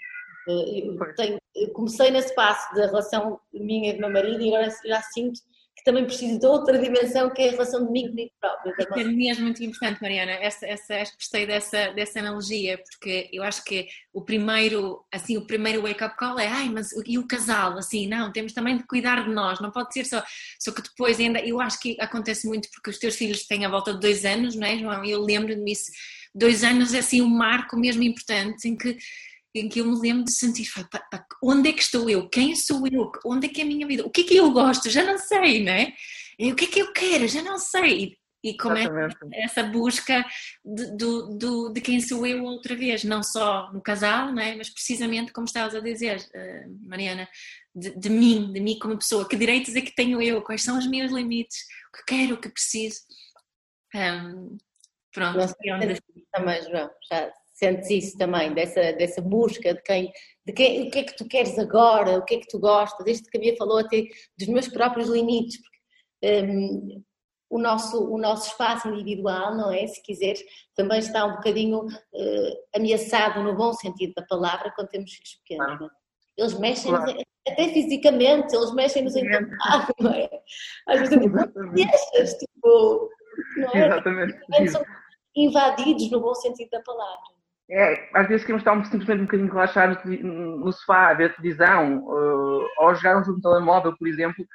Eu tenho, comecei nesse passo da relação minha e do meu marido e agora já sinto que também preciso de outra dimensão que é a relação de mim comigo próprio. É mesmo muito importante, Mariana. Essa, essa, gostei dessa, dessa analogia, porque eu acho que o primeiro, assim, o primeiro wake-up call é, ai, mas e o casal? Assim, não, temos também de cuidar de nós, não pode ser só. Só que depois ainda, eu acho que acontece muito porque os teus filhos têm a volta de dois anos, não é, João? Eu lembro-me isso. Dois anos é assim um marco mesmo importante em que em que eu me lembro de sentir onde é que estou eu? Quem sou eu? Onde é que é a minha vida? O que é que eu gosto? Já não sei, não é? E o que é que eu quero? Já não sei. E como é essa busca de, de, de, de, quem sou eu outra vez, não só no casal, não é? mas precisamente como estavas a dizer, uh, Mariana, de, de, mim, de mim como pessoa, que direitos é que tenho eu, quais são os meus limites, o que quero, o que preciso. Um, pronto. Nós também, João, já sentes isso também, dessa, dessa busca de quem, de quem, o que é que tu queres agora, o que é que tu gostas, desde que a minha falou até dos meus próprios limites, porque um, o, nosso, o nosso espaço individual, não é? Se quiseres, também está um bocadinho uh, ameaçado no bom sentido da palavra quando temos filhos pequenos, é? Eles mexem claro. até fisicamente, eles mexem-nos em não é? Às vezes eu deixas, tipo, não é? Exatamente. São invadidos no bom sentido da palavra. É, às vezes queremos estar simplesmente um bocadinho relaxados no sofá, a ver televisão, uh, ou jogar um jogo no telemóvel, por exemplo,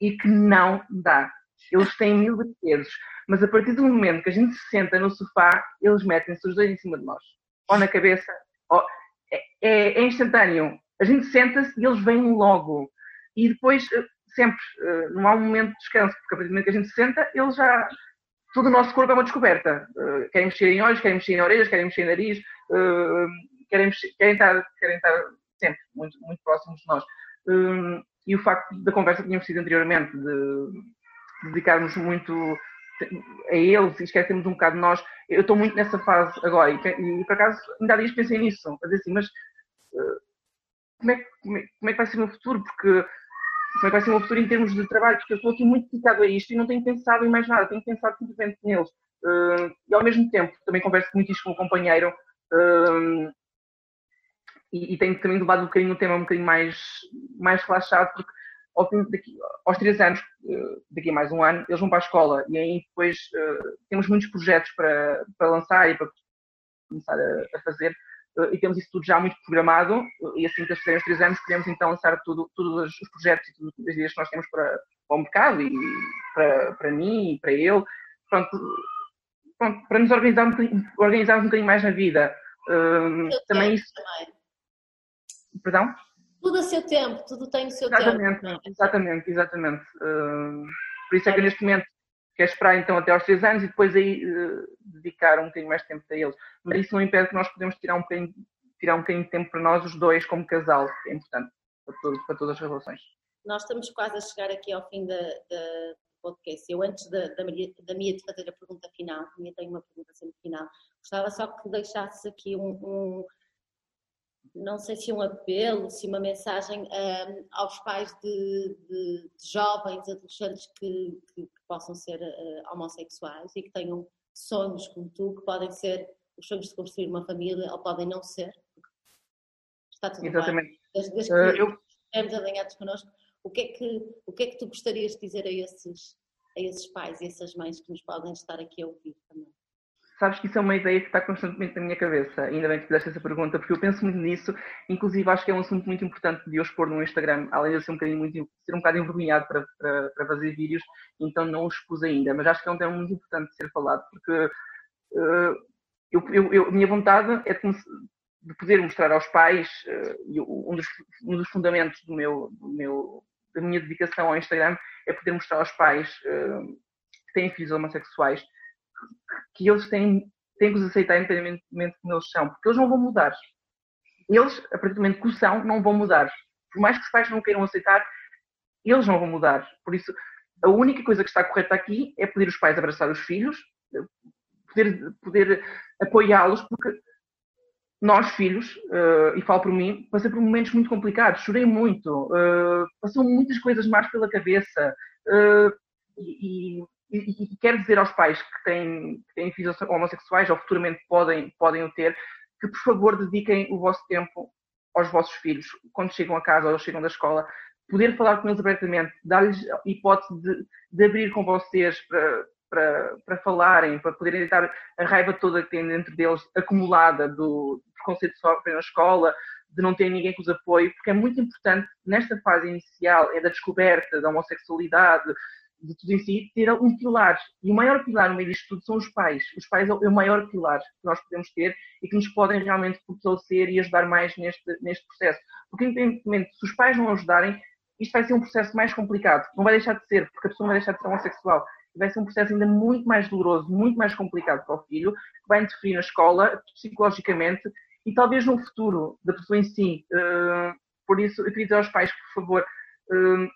e que não dá. Eles têm mil brinquedos, mas a partir do momento que a gente se senta no sofá, eles metem-se os dois em cima de nós. Ou na cabeça, ou... É, é, é instantâneo. A gente senta-se e eles vêm logo. E depois, uh, sempre, uh, não há um momento de descanso, porque a partir do momento que a gente se senta, eles já todo o nosso corpo é uma descoberta. Uh, querem mexer em olhos, querem mexer em orelhas, querem mexer em nariz, uh, querem, mexer, querem, estar, querem estar sempre muito, muito próximos de nós. Uh, e o facto da conversa que tínhamos tido anteriormente, de, de dedicarmos muito a eles e esquecermos um bocado de nós, eu estou muito nessa fase agora e, e por acaso ainda há dias pensei nisso, a dizer assim, mas como é, como, é, como é que vai ser o meu futuro? Porque como é que vai ser o meu futuro em termos de trabalho, porque eu estou aqui muito dedicado a isto e não tenho pensado em mais nada, tenho pensado simplesmente neles. Uh, e ao mesmo tempo, também converso muito isto com o companheiro uh, e, e, tenho também levado um bocadinho o tema um bocadinho mais, mais relaxado, porque ao fim daqui, aos três anos, uh, daqui a mais um ano, eles vão para a escola e aí depois temos muitos projetos para, para lançar e para começar a, a fazer e temos isso tudo já muito programado e assim que eles fizerem os três anos podemos então lançar tudo, todos os projetos e todas as ideias que nós temos para, para o mercado e para, para mim e para ele pronto, pronto, para nos organizar um, organizarmos um bocadinho mais na vida uh, também isso também. perdão? Tudo a seu tempo, tudo tem o seu exatamente, tempo. Exatamente, exatamente. Uh, por isso é que neste momento quer esperar então até aos 6 anos e depois aí uh, dedicar um bocadinho mais de tempo a eles. Mas isso não impede que nós podemos tirar um bocadinho, tirar um bocadinho de tempo para nós os dois como casal, que é importante para, todo, para todas as relações. Nós estamos quase a chegar aqui ao fim da, da podcast. Eu antes da, da, Maria, da Mia de fazer a pergunta final, a Mia tem uma pergunta sempre final, gostava só que deixasses aqui um, um não sei se um apelo, se uma mensagem um, aos pais de, de, de, jovens, adolescentes que, que, que possam ser uh, homossexuais e que tenham sonhos como tu, que podem ser os sonhos de construir uma família ou podem não ser. Está tudo Exatamente. bem. Desde, desde uh, que eu... estamos alinhados connosco, o que, é que, o que é que tu gostarias de dizer a esses a esses pais e essas mães que nos podem estar aqui a ouvir também? Sabes que isso é uma ideia que está constantemente na minha cabeça. Ainda bem que fizeste essa pergunta, porque eu penso muito nisso. Inclusive, acho que é um assunto muito importante de eu expor no Instagram, além de eu ser um bocadinho, muito, ser um bocado envergonhado para, para, para, fazer vídeos, então não o expus ainda. Mas acho que é um tema muito importante de ser falado, porque uh, eu, eu, eu, a minha vontade é de, de poder mostrar aos pais, uh, um, dos, um, dos, fundamentos do meu, do meu, da minha dedicação ao Instagram é poder mostrar aos pais uh, que têm filhos homossexuais que eles têm, têm que os aceitar independentemente de como eles são, porque eles não vão mudar. Eles, a partir do momento que são, não vão mudar. Por mais que os pais não queiram aceitar, eles não vão mudar. Por isso, a única coisa que está correta aqui é pedir os pais abraçar os filhos, poder, poder apoiá-los, porque nós, filhos, uh, e falo por mim, passei por momentos muito complicados, chorei muito, uh, passou muitas coisas mais pela cabeça, uh, e, e, quero dizer aos pais que têm, que têm filhos homossexuais ou futuramente podem, podem o ter, que por favor dediquem o vosso tempo aos vossos filhos, quando chegam a casa ou chegam da escola, poder falar com eles abertamente, dar-lhes hipótese de, de, abrir com vocês para, para, para falarem, para poderem evitar a raiva toda que têm dentro deles, acumulada do preconceito que na escola, de não ter ninguém que os apoie, porque é muito importante, nesta fase inicial, é da descoberta da homossexualidade, de tudo em si, ter um pilar. E o maior pilar no meio disto tudo são os pais. Os pais é o maior pilar que nós podemos ter e que nos podem realmente fortalecer e ajudar mais neste, neste processo. Porque, independentemente, se os pais não ajudarem, isto vai ser um processo mais complicado. Não vai deixar de ser, porque a pessoa não vai deixar de ser homossexual. Vai ser um processo ainda muito mais doloroso, muito mais complicado para o filho, que vai interferir na escola, psicologicamente e talvez no futuro da pessoa em si. Uh, por isso, eu queria dizer aos pais por favor, uh,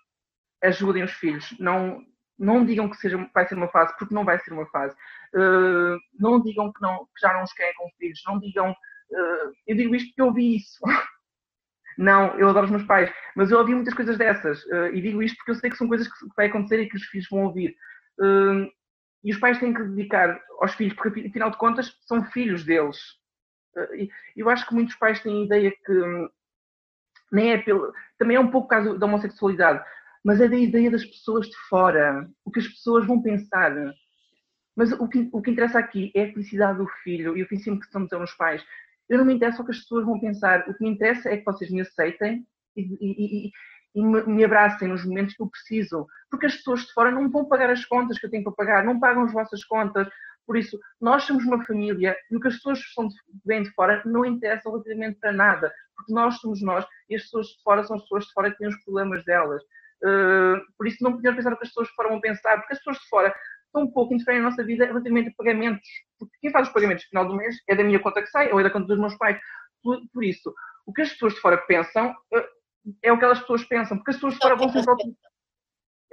ajudem os filhos. Não, não digam que seja, vai ser uma fase, porque não vai ser uma fase. Uh, não digam que, não, que já não os querem com filhos. Não digam. Uh, eu digo isto porque eu ouvi isso. (laughs) não, eu adoro os meus pais, mas eu ouvi muitas coisas dessas. Uh, e digo isto porque eu sei que são coisas que vai acontecer e que os filhos vão ouvir. e os pais têm que dedicar aos filhos, porque afinal de contas são filhos deles. e eu acho que muitos pais têm a ideia que hum, nem é pelo. Também é um pouco o caso da homossexualidade mas é da ideia das pessoas de fora, o que as pessoas vão pensar. Mas o que, o que interessa aqui é a felicidade do filho e o sempre que estão dizer aos pais. Eu não me interessa o que as pessoas vão pensar, o que me interessa é que vocês me aceitem e, e, e, e me, me abracem nos momentos que eu preciso, porque as pessoas de fora não vão pagar as contas que eu tenho para pagar, não pagam as vossas contas, por isso, nós somos uma família e o que as pessoas que vêm de fora não interessa relativamente para nada, porque nós somos nós e as pessoas de fora são as pessoas de fora que têm os problemas delas. Uh, por isso não podemos pensar o que as pessoas de fora vão pensar, porque as pessoas de fora um pouco interferem na nossa vida relativamente a pagamentos. Porque quem faz os pagamentos no final do mês é da minha conta que sai ou é da conta dos meus pais. Por, por isso, o que as pessoas de fora pensam uh, é o que aquelas pessoas pensam, porque as pessoas de fora vão sempre opinar.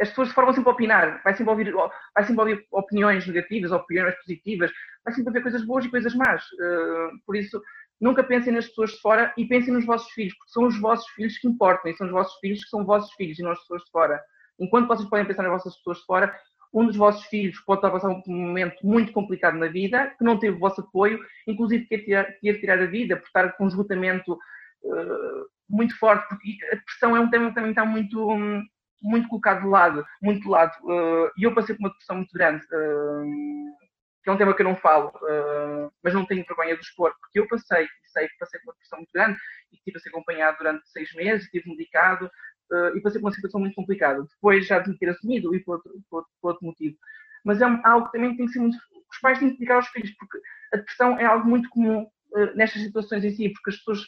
As pessoas de fora vão sempre opinar, vai sempre, ouvir, vai sempre ouvir opiniões negativas, opiniões positivas, vai sempre haver coisas boas e coisas más. Uh, por isso, nunca pensem nas pessoas de fora e pensem nos vossos filhos, porque são os vossos filhos que importam e são os vossos filhos que são vossos filhos e não as pessoas de fora. Enquanto vocês podem pensar nas vossas pessoas de fora, um dos vossos filhos pode estar a passar um momento muito complicado na vida, que não teve o vosso apoio, inclusive quer tirar, quer tirar a vida por estar com um esgotamento uh, muito forte, porque a depressão é um tema que também está muito, um, muito colocado de lado, muito de lado. Uh, e eu passei por uma depressão muito grande. Uh, que é um tema que eu não falo, uh, mas não tenho vergonha de expor, porque eu passei, sei que passei por uma depressão muito grande e tive a ser acompanhado durante seis meses, estive medicado uh, e passei por uma situação muito complicada. Depois já de me ter assumido e por outro, por, por outro motivo. Mas é algo que também tem que ser muito. Os pais têm que dedicar aos filhos, porque a depressão é algo muito comum uh, nestas situações em si, porque as pessoas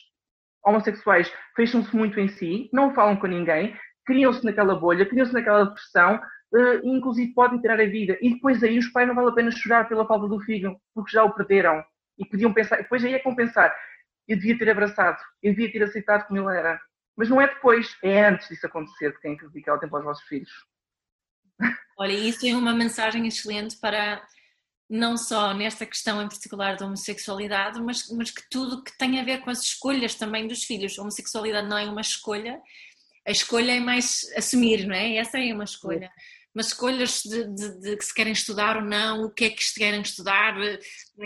homossexuais fecham-se muito em si, não falam com ninguém, criam-se naquela bolha, criam-se naquela depressão uh, inclusive podem tirar a vida. E depois aí os pais não vale a pena chorar pela falta do filho, porque já o perderam. E podiam pensar, depois aí é compensar. Eu devia ter abraçado, eu devia ter aceitado como ele era. Mas não é depois, é antes disso acontecer que têm que dedicar o tempo aos vossos filhos. Olha, isso é uma mensagem excelente para não só nesta questão em particular da homossexualidade, mas, mas que tudo que tem a ver com as escolhas também dos filhos. A homossexualidade não é uma escolha, a escolha é mais assumir, não é? Essa é uma escolha. Mas escolhas de, de, de, que se querem estudar ou não, o que é que se querem estudar, eh,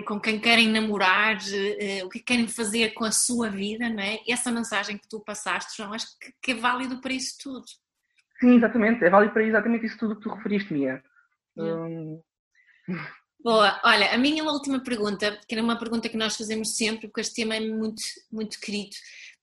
com quem querem namorar, eh, o que querem fazer com a sua vida, não é? Essa mensagem que tu passaste, João, acho que, é válido para isso tudo. Sim, exatamente. É válido para exatamente isso tudo que tu referiste, Mia. Hum, Boa, olha, a minha última pergunta, que era uma pergunta que nós fazemos sempre, porque este tema é muito, muito querido,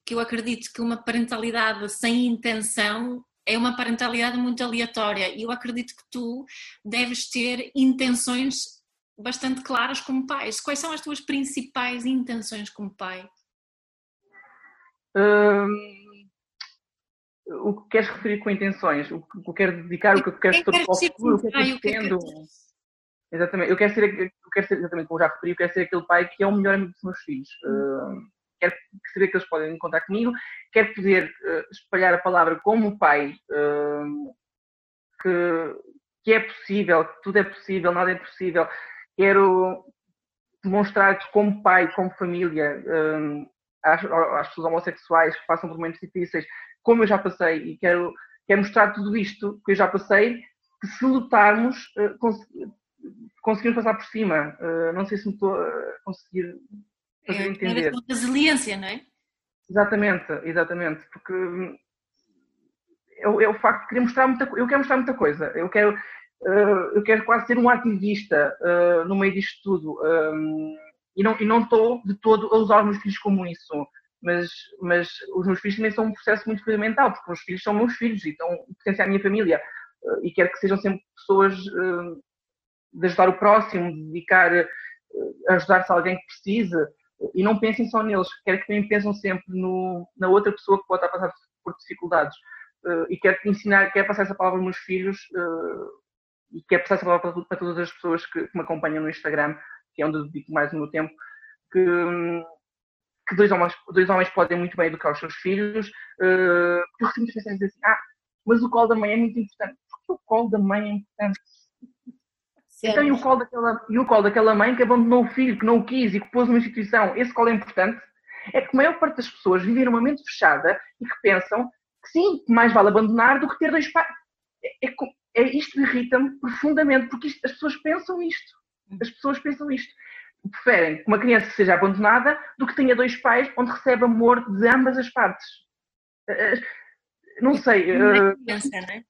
que eu acredito que uma parentalidade sem intenção é uma parentalidade muito aleatória e eu acredito que tu deves ter intenções bastante claras como pai. Quais são as tuas principais intenções como pai? hum, o que queres referir com intenções? O que eu quero dedicar, o que eu quero o ser futuro, o que é que pai, eu o que é que-? Exatamente, eu quero ser, eu quero ser exatamente como já referi, eu quero ser aquele pai que é o melhor amigo dos meus filhos. Uh, quero saber que eles podem encontrar comigo, quero poder uh, espalhar a palavra como pai, uh, que, que é possível, que tudo é possível, nada é possível. Quero demonstrar que como pai, como família, um, às, às pessoas homossexuais que passam por momentos difíceis, como eu já passei, e quero, quero mostrar tudo isto que eu já passei, que se lutarmos, uh, cons conseguimos passar por cima. Uh, não sei se me estou a conseguir fazer É, tem entender. com resiliência, não é? Exatamente, exatamente, porque o- o facto de querer mostrar muita coisa. Eu quero mostrar muita coisa. Eu quero, uh, eu quero quase ser um ativista uh, no meio disto tudo. Um, e não e não estou de todo a usar os meus filhos como isso. Mas, mas os meus filhos também são um processo muito fundamental, porque os filhos são meus filhos e estão pertencem à minha família. Uh, e quero que sejam sempre pessoas de ajudar o próximo, de dedicar, uh, a ajudar-se a alguém que precise e não pensem só neles, quero que também pensem sempre no, na outra pessoa que pode estar a passar por dificuldades. Uh, e quero ensinar, quero passar essa palavra aos meus filhos uh, e quero passar essa palavra para, para todas as pessoas que, que, me acompanham no Instagram, que é onde eu dedico mais o meu tempo, que, que dois, homens, dois homens podem muito bem educar os seus filhos. Uh, eu recebo muitas dizer assim, ah, mas o colo da mãe é muito importante. Porque o colo da mãe é importante? Então, e o, colo daquela, e o colo daquela mãe que abandonou o filho, que não o quis e que pôs numa instituição, esse colo é importante? É que a maior parte das pessoas vivem numa mente fechada e que pensam que sim, mais vale abandonar do que ter dois pais. É, é, é isto irrita-me profundamente, porque isto, as pessoas pensam isto. As pessoas pensam isto. Preferem que uma criança seja abandonada do que tenha dois pais onde recebe amor de ambas as partes. Não sei. Uh, criança, não é?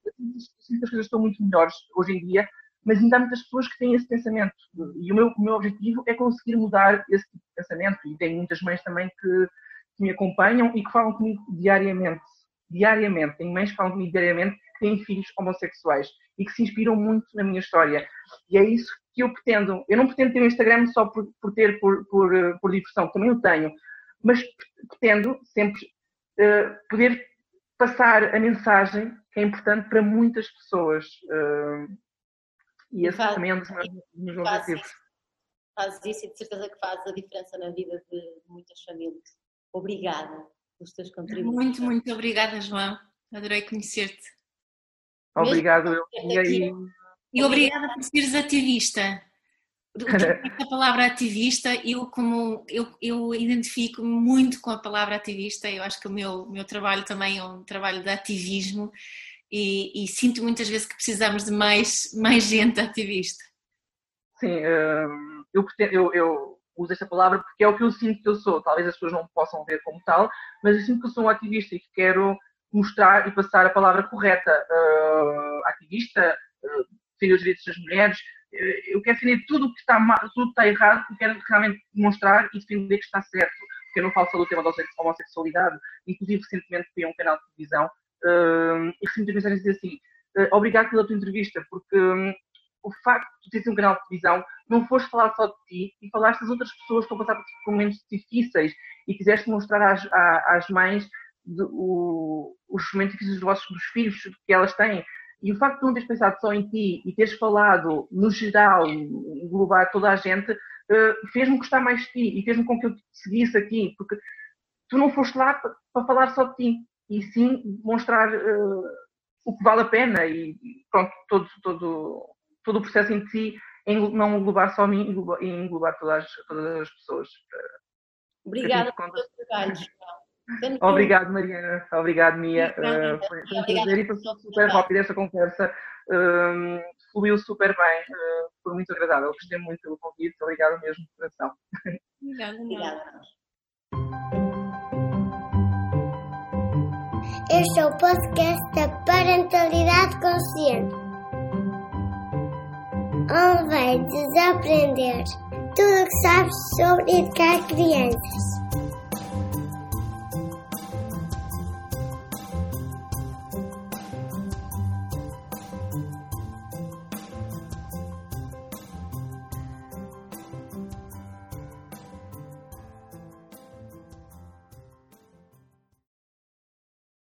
as coisas estão muito melhores hoje em dia, mas ainda há muitas pessoas que têm esse pensamento. E o meu, o meu objetivo é conseguir mudar esse tipo de pensamento. E tenho muitas mães também que, que, me acompanham e que falam comigo diariamente. Diariamente. Tenho mães que falam comigo diariamente que têm filhos homossexuais e que se inspiram muito na minha história. E é isso que eu pretendo. Eu não pretendo ter um Instagram só por, por ter, por, por, por diversão, também o tenho. Mas pretendo sempre uh, poder passar a mensagem que é importante para muitas pessoas. Uh, e esse faz, também é um dos meus, faz objetivos. Isso e de certeza que faz a diferença na vida de muitas famílias. Obrigada pelos teus contributos. Muito, muito obrigada, João. Adorei conhecer-te. Obrigado, eu. E, aí... e obrigada por seres ativista. (laughs) A palavra ativista, eu como eu, eu identifico muito com a palavra ativista, eu acho que o meu, meu trabalho também é um trabalho de ativismo e, e, sinto muitas vezes que precisamos de mais, mais gente ativista. Sim, hum, eu, eu, eu, uso esta palavra porque é o que eu sinto que eu sou. Talvez as pessoas não possam ver como tal, mas eu sinto que eu sou um ativista e que quero mostrar e passar a palavra correta. Uh, ativista, uh, defender os direitos das mulheres, eu quero defender tudo o que está tudo que está errado e quero realmente demonstrar e defender que está certo. Porque eu não falo só do tema da homossexualidade, inclusive recentemente fui a um canal de televisão Uh, e recebi muitas mensagens dizer assim: uh, obrigado pela tua entrevista, porque um, o facto de teres um canal de televisão, não foste falar só de ti e falaste das outras pessoas que estão a passar por momentos difíceis e quiseste mostrar às, às mães de, o, os momentos difíceis dos vossos dos filhos que elas têm. E o facto de não teres pensado só em ti e teres falado no geral, englobar toda a gente, uh, fez-me gostar mais de ti e fez-me com que eu te seguisse aqui, porque tu não foste lá para falar só de ti e sim mostrar uh, o que vale a pena e pronto, todo, todo, todo o processo em si, em não englobar só mim e englobar todas, todas as pessoas. Obrigada pelo teu trabalho, João. (laughs) Obrigado, Mariana. Obrigado, Mia. Uh, foi, foi um prazer e passou super rápido esta conversa. Uh, fluiu super bem. Uh, foi muito agradável. Gostei muito pelo convite. Obrigado mesmo de coração. (laughs) Obrigada. Obrigada. Este é o podcast da Parentalidade Consciente. onde vai desaprender tudo o que sabes sobre educar crianças.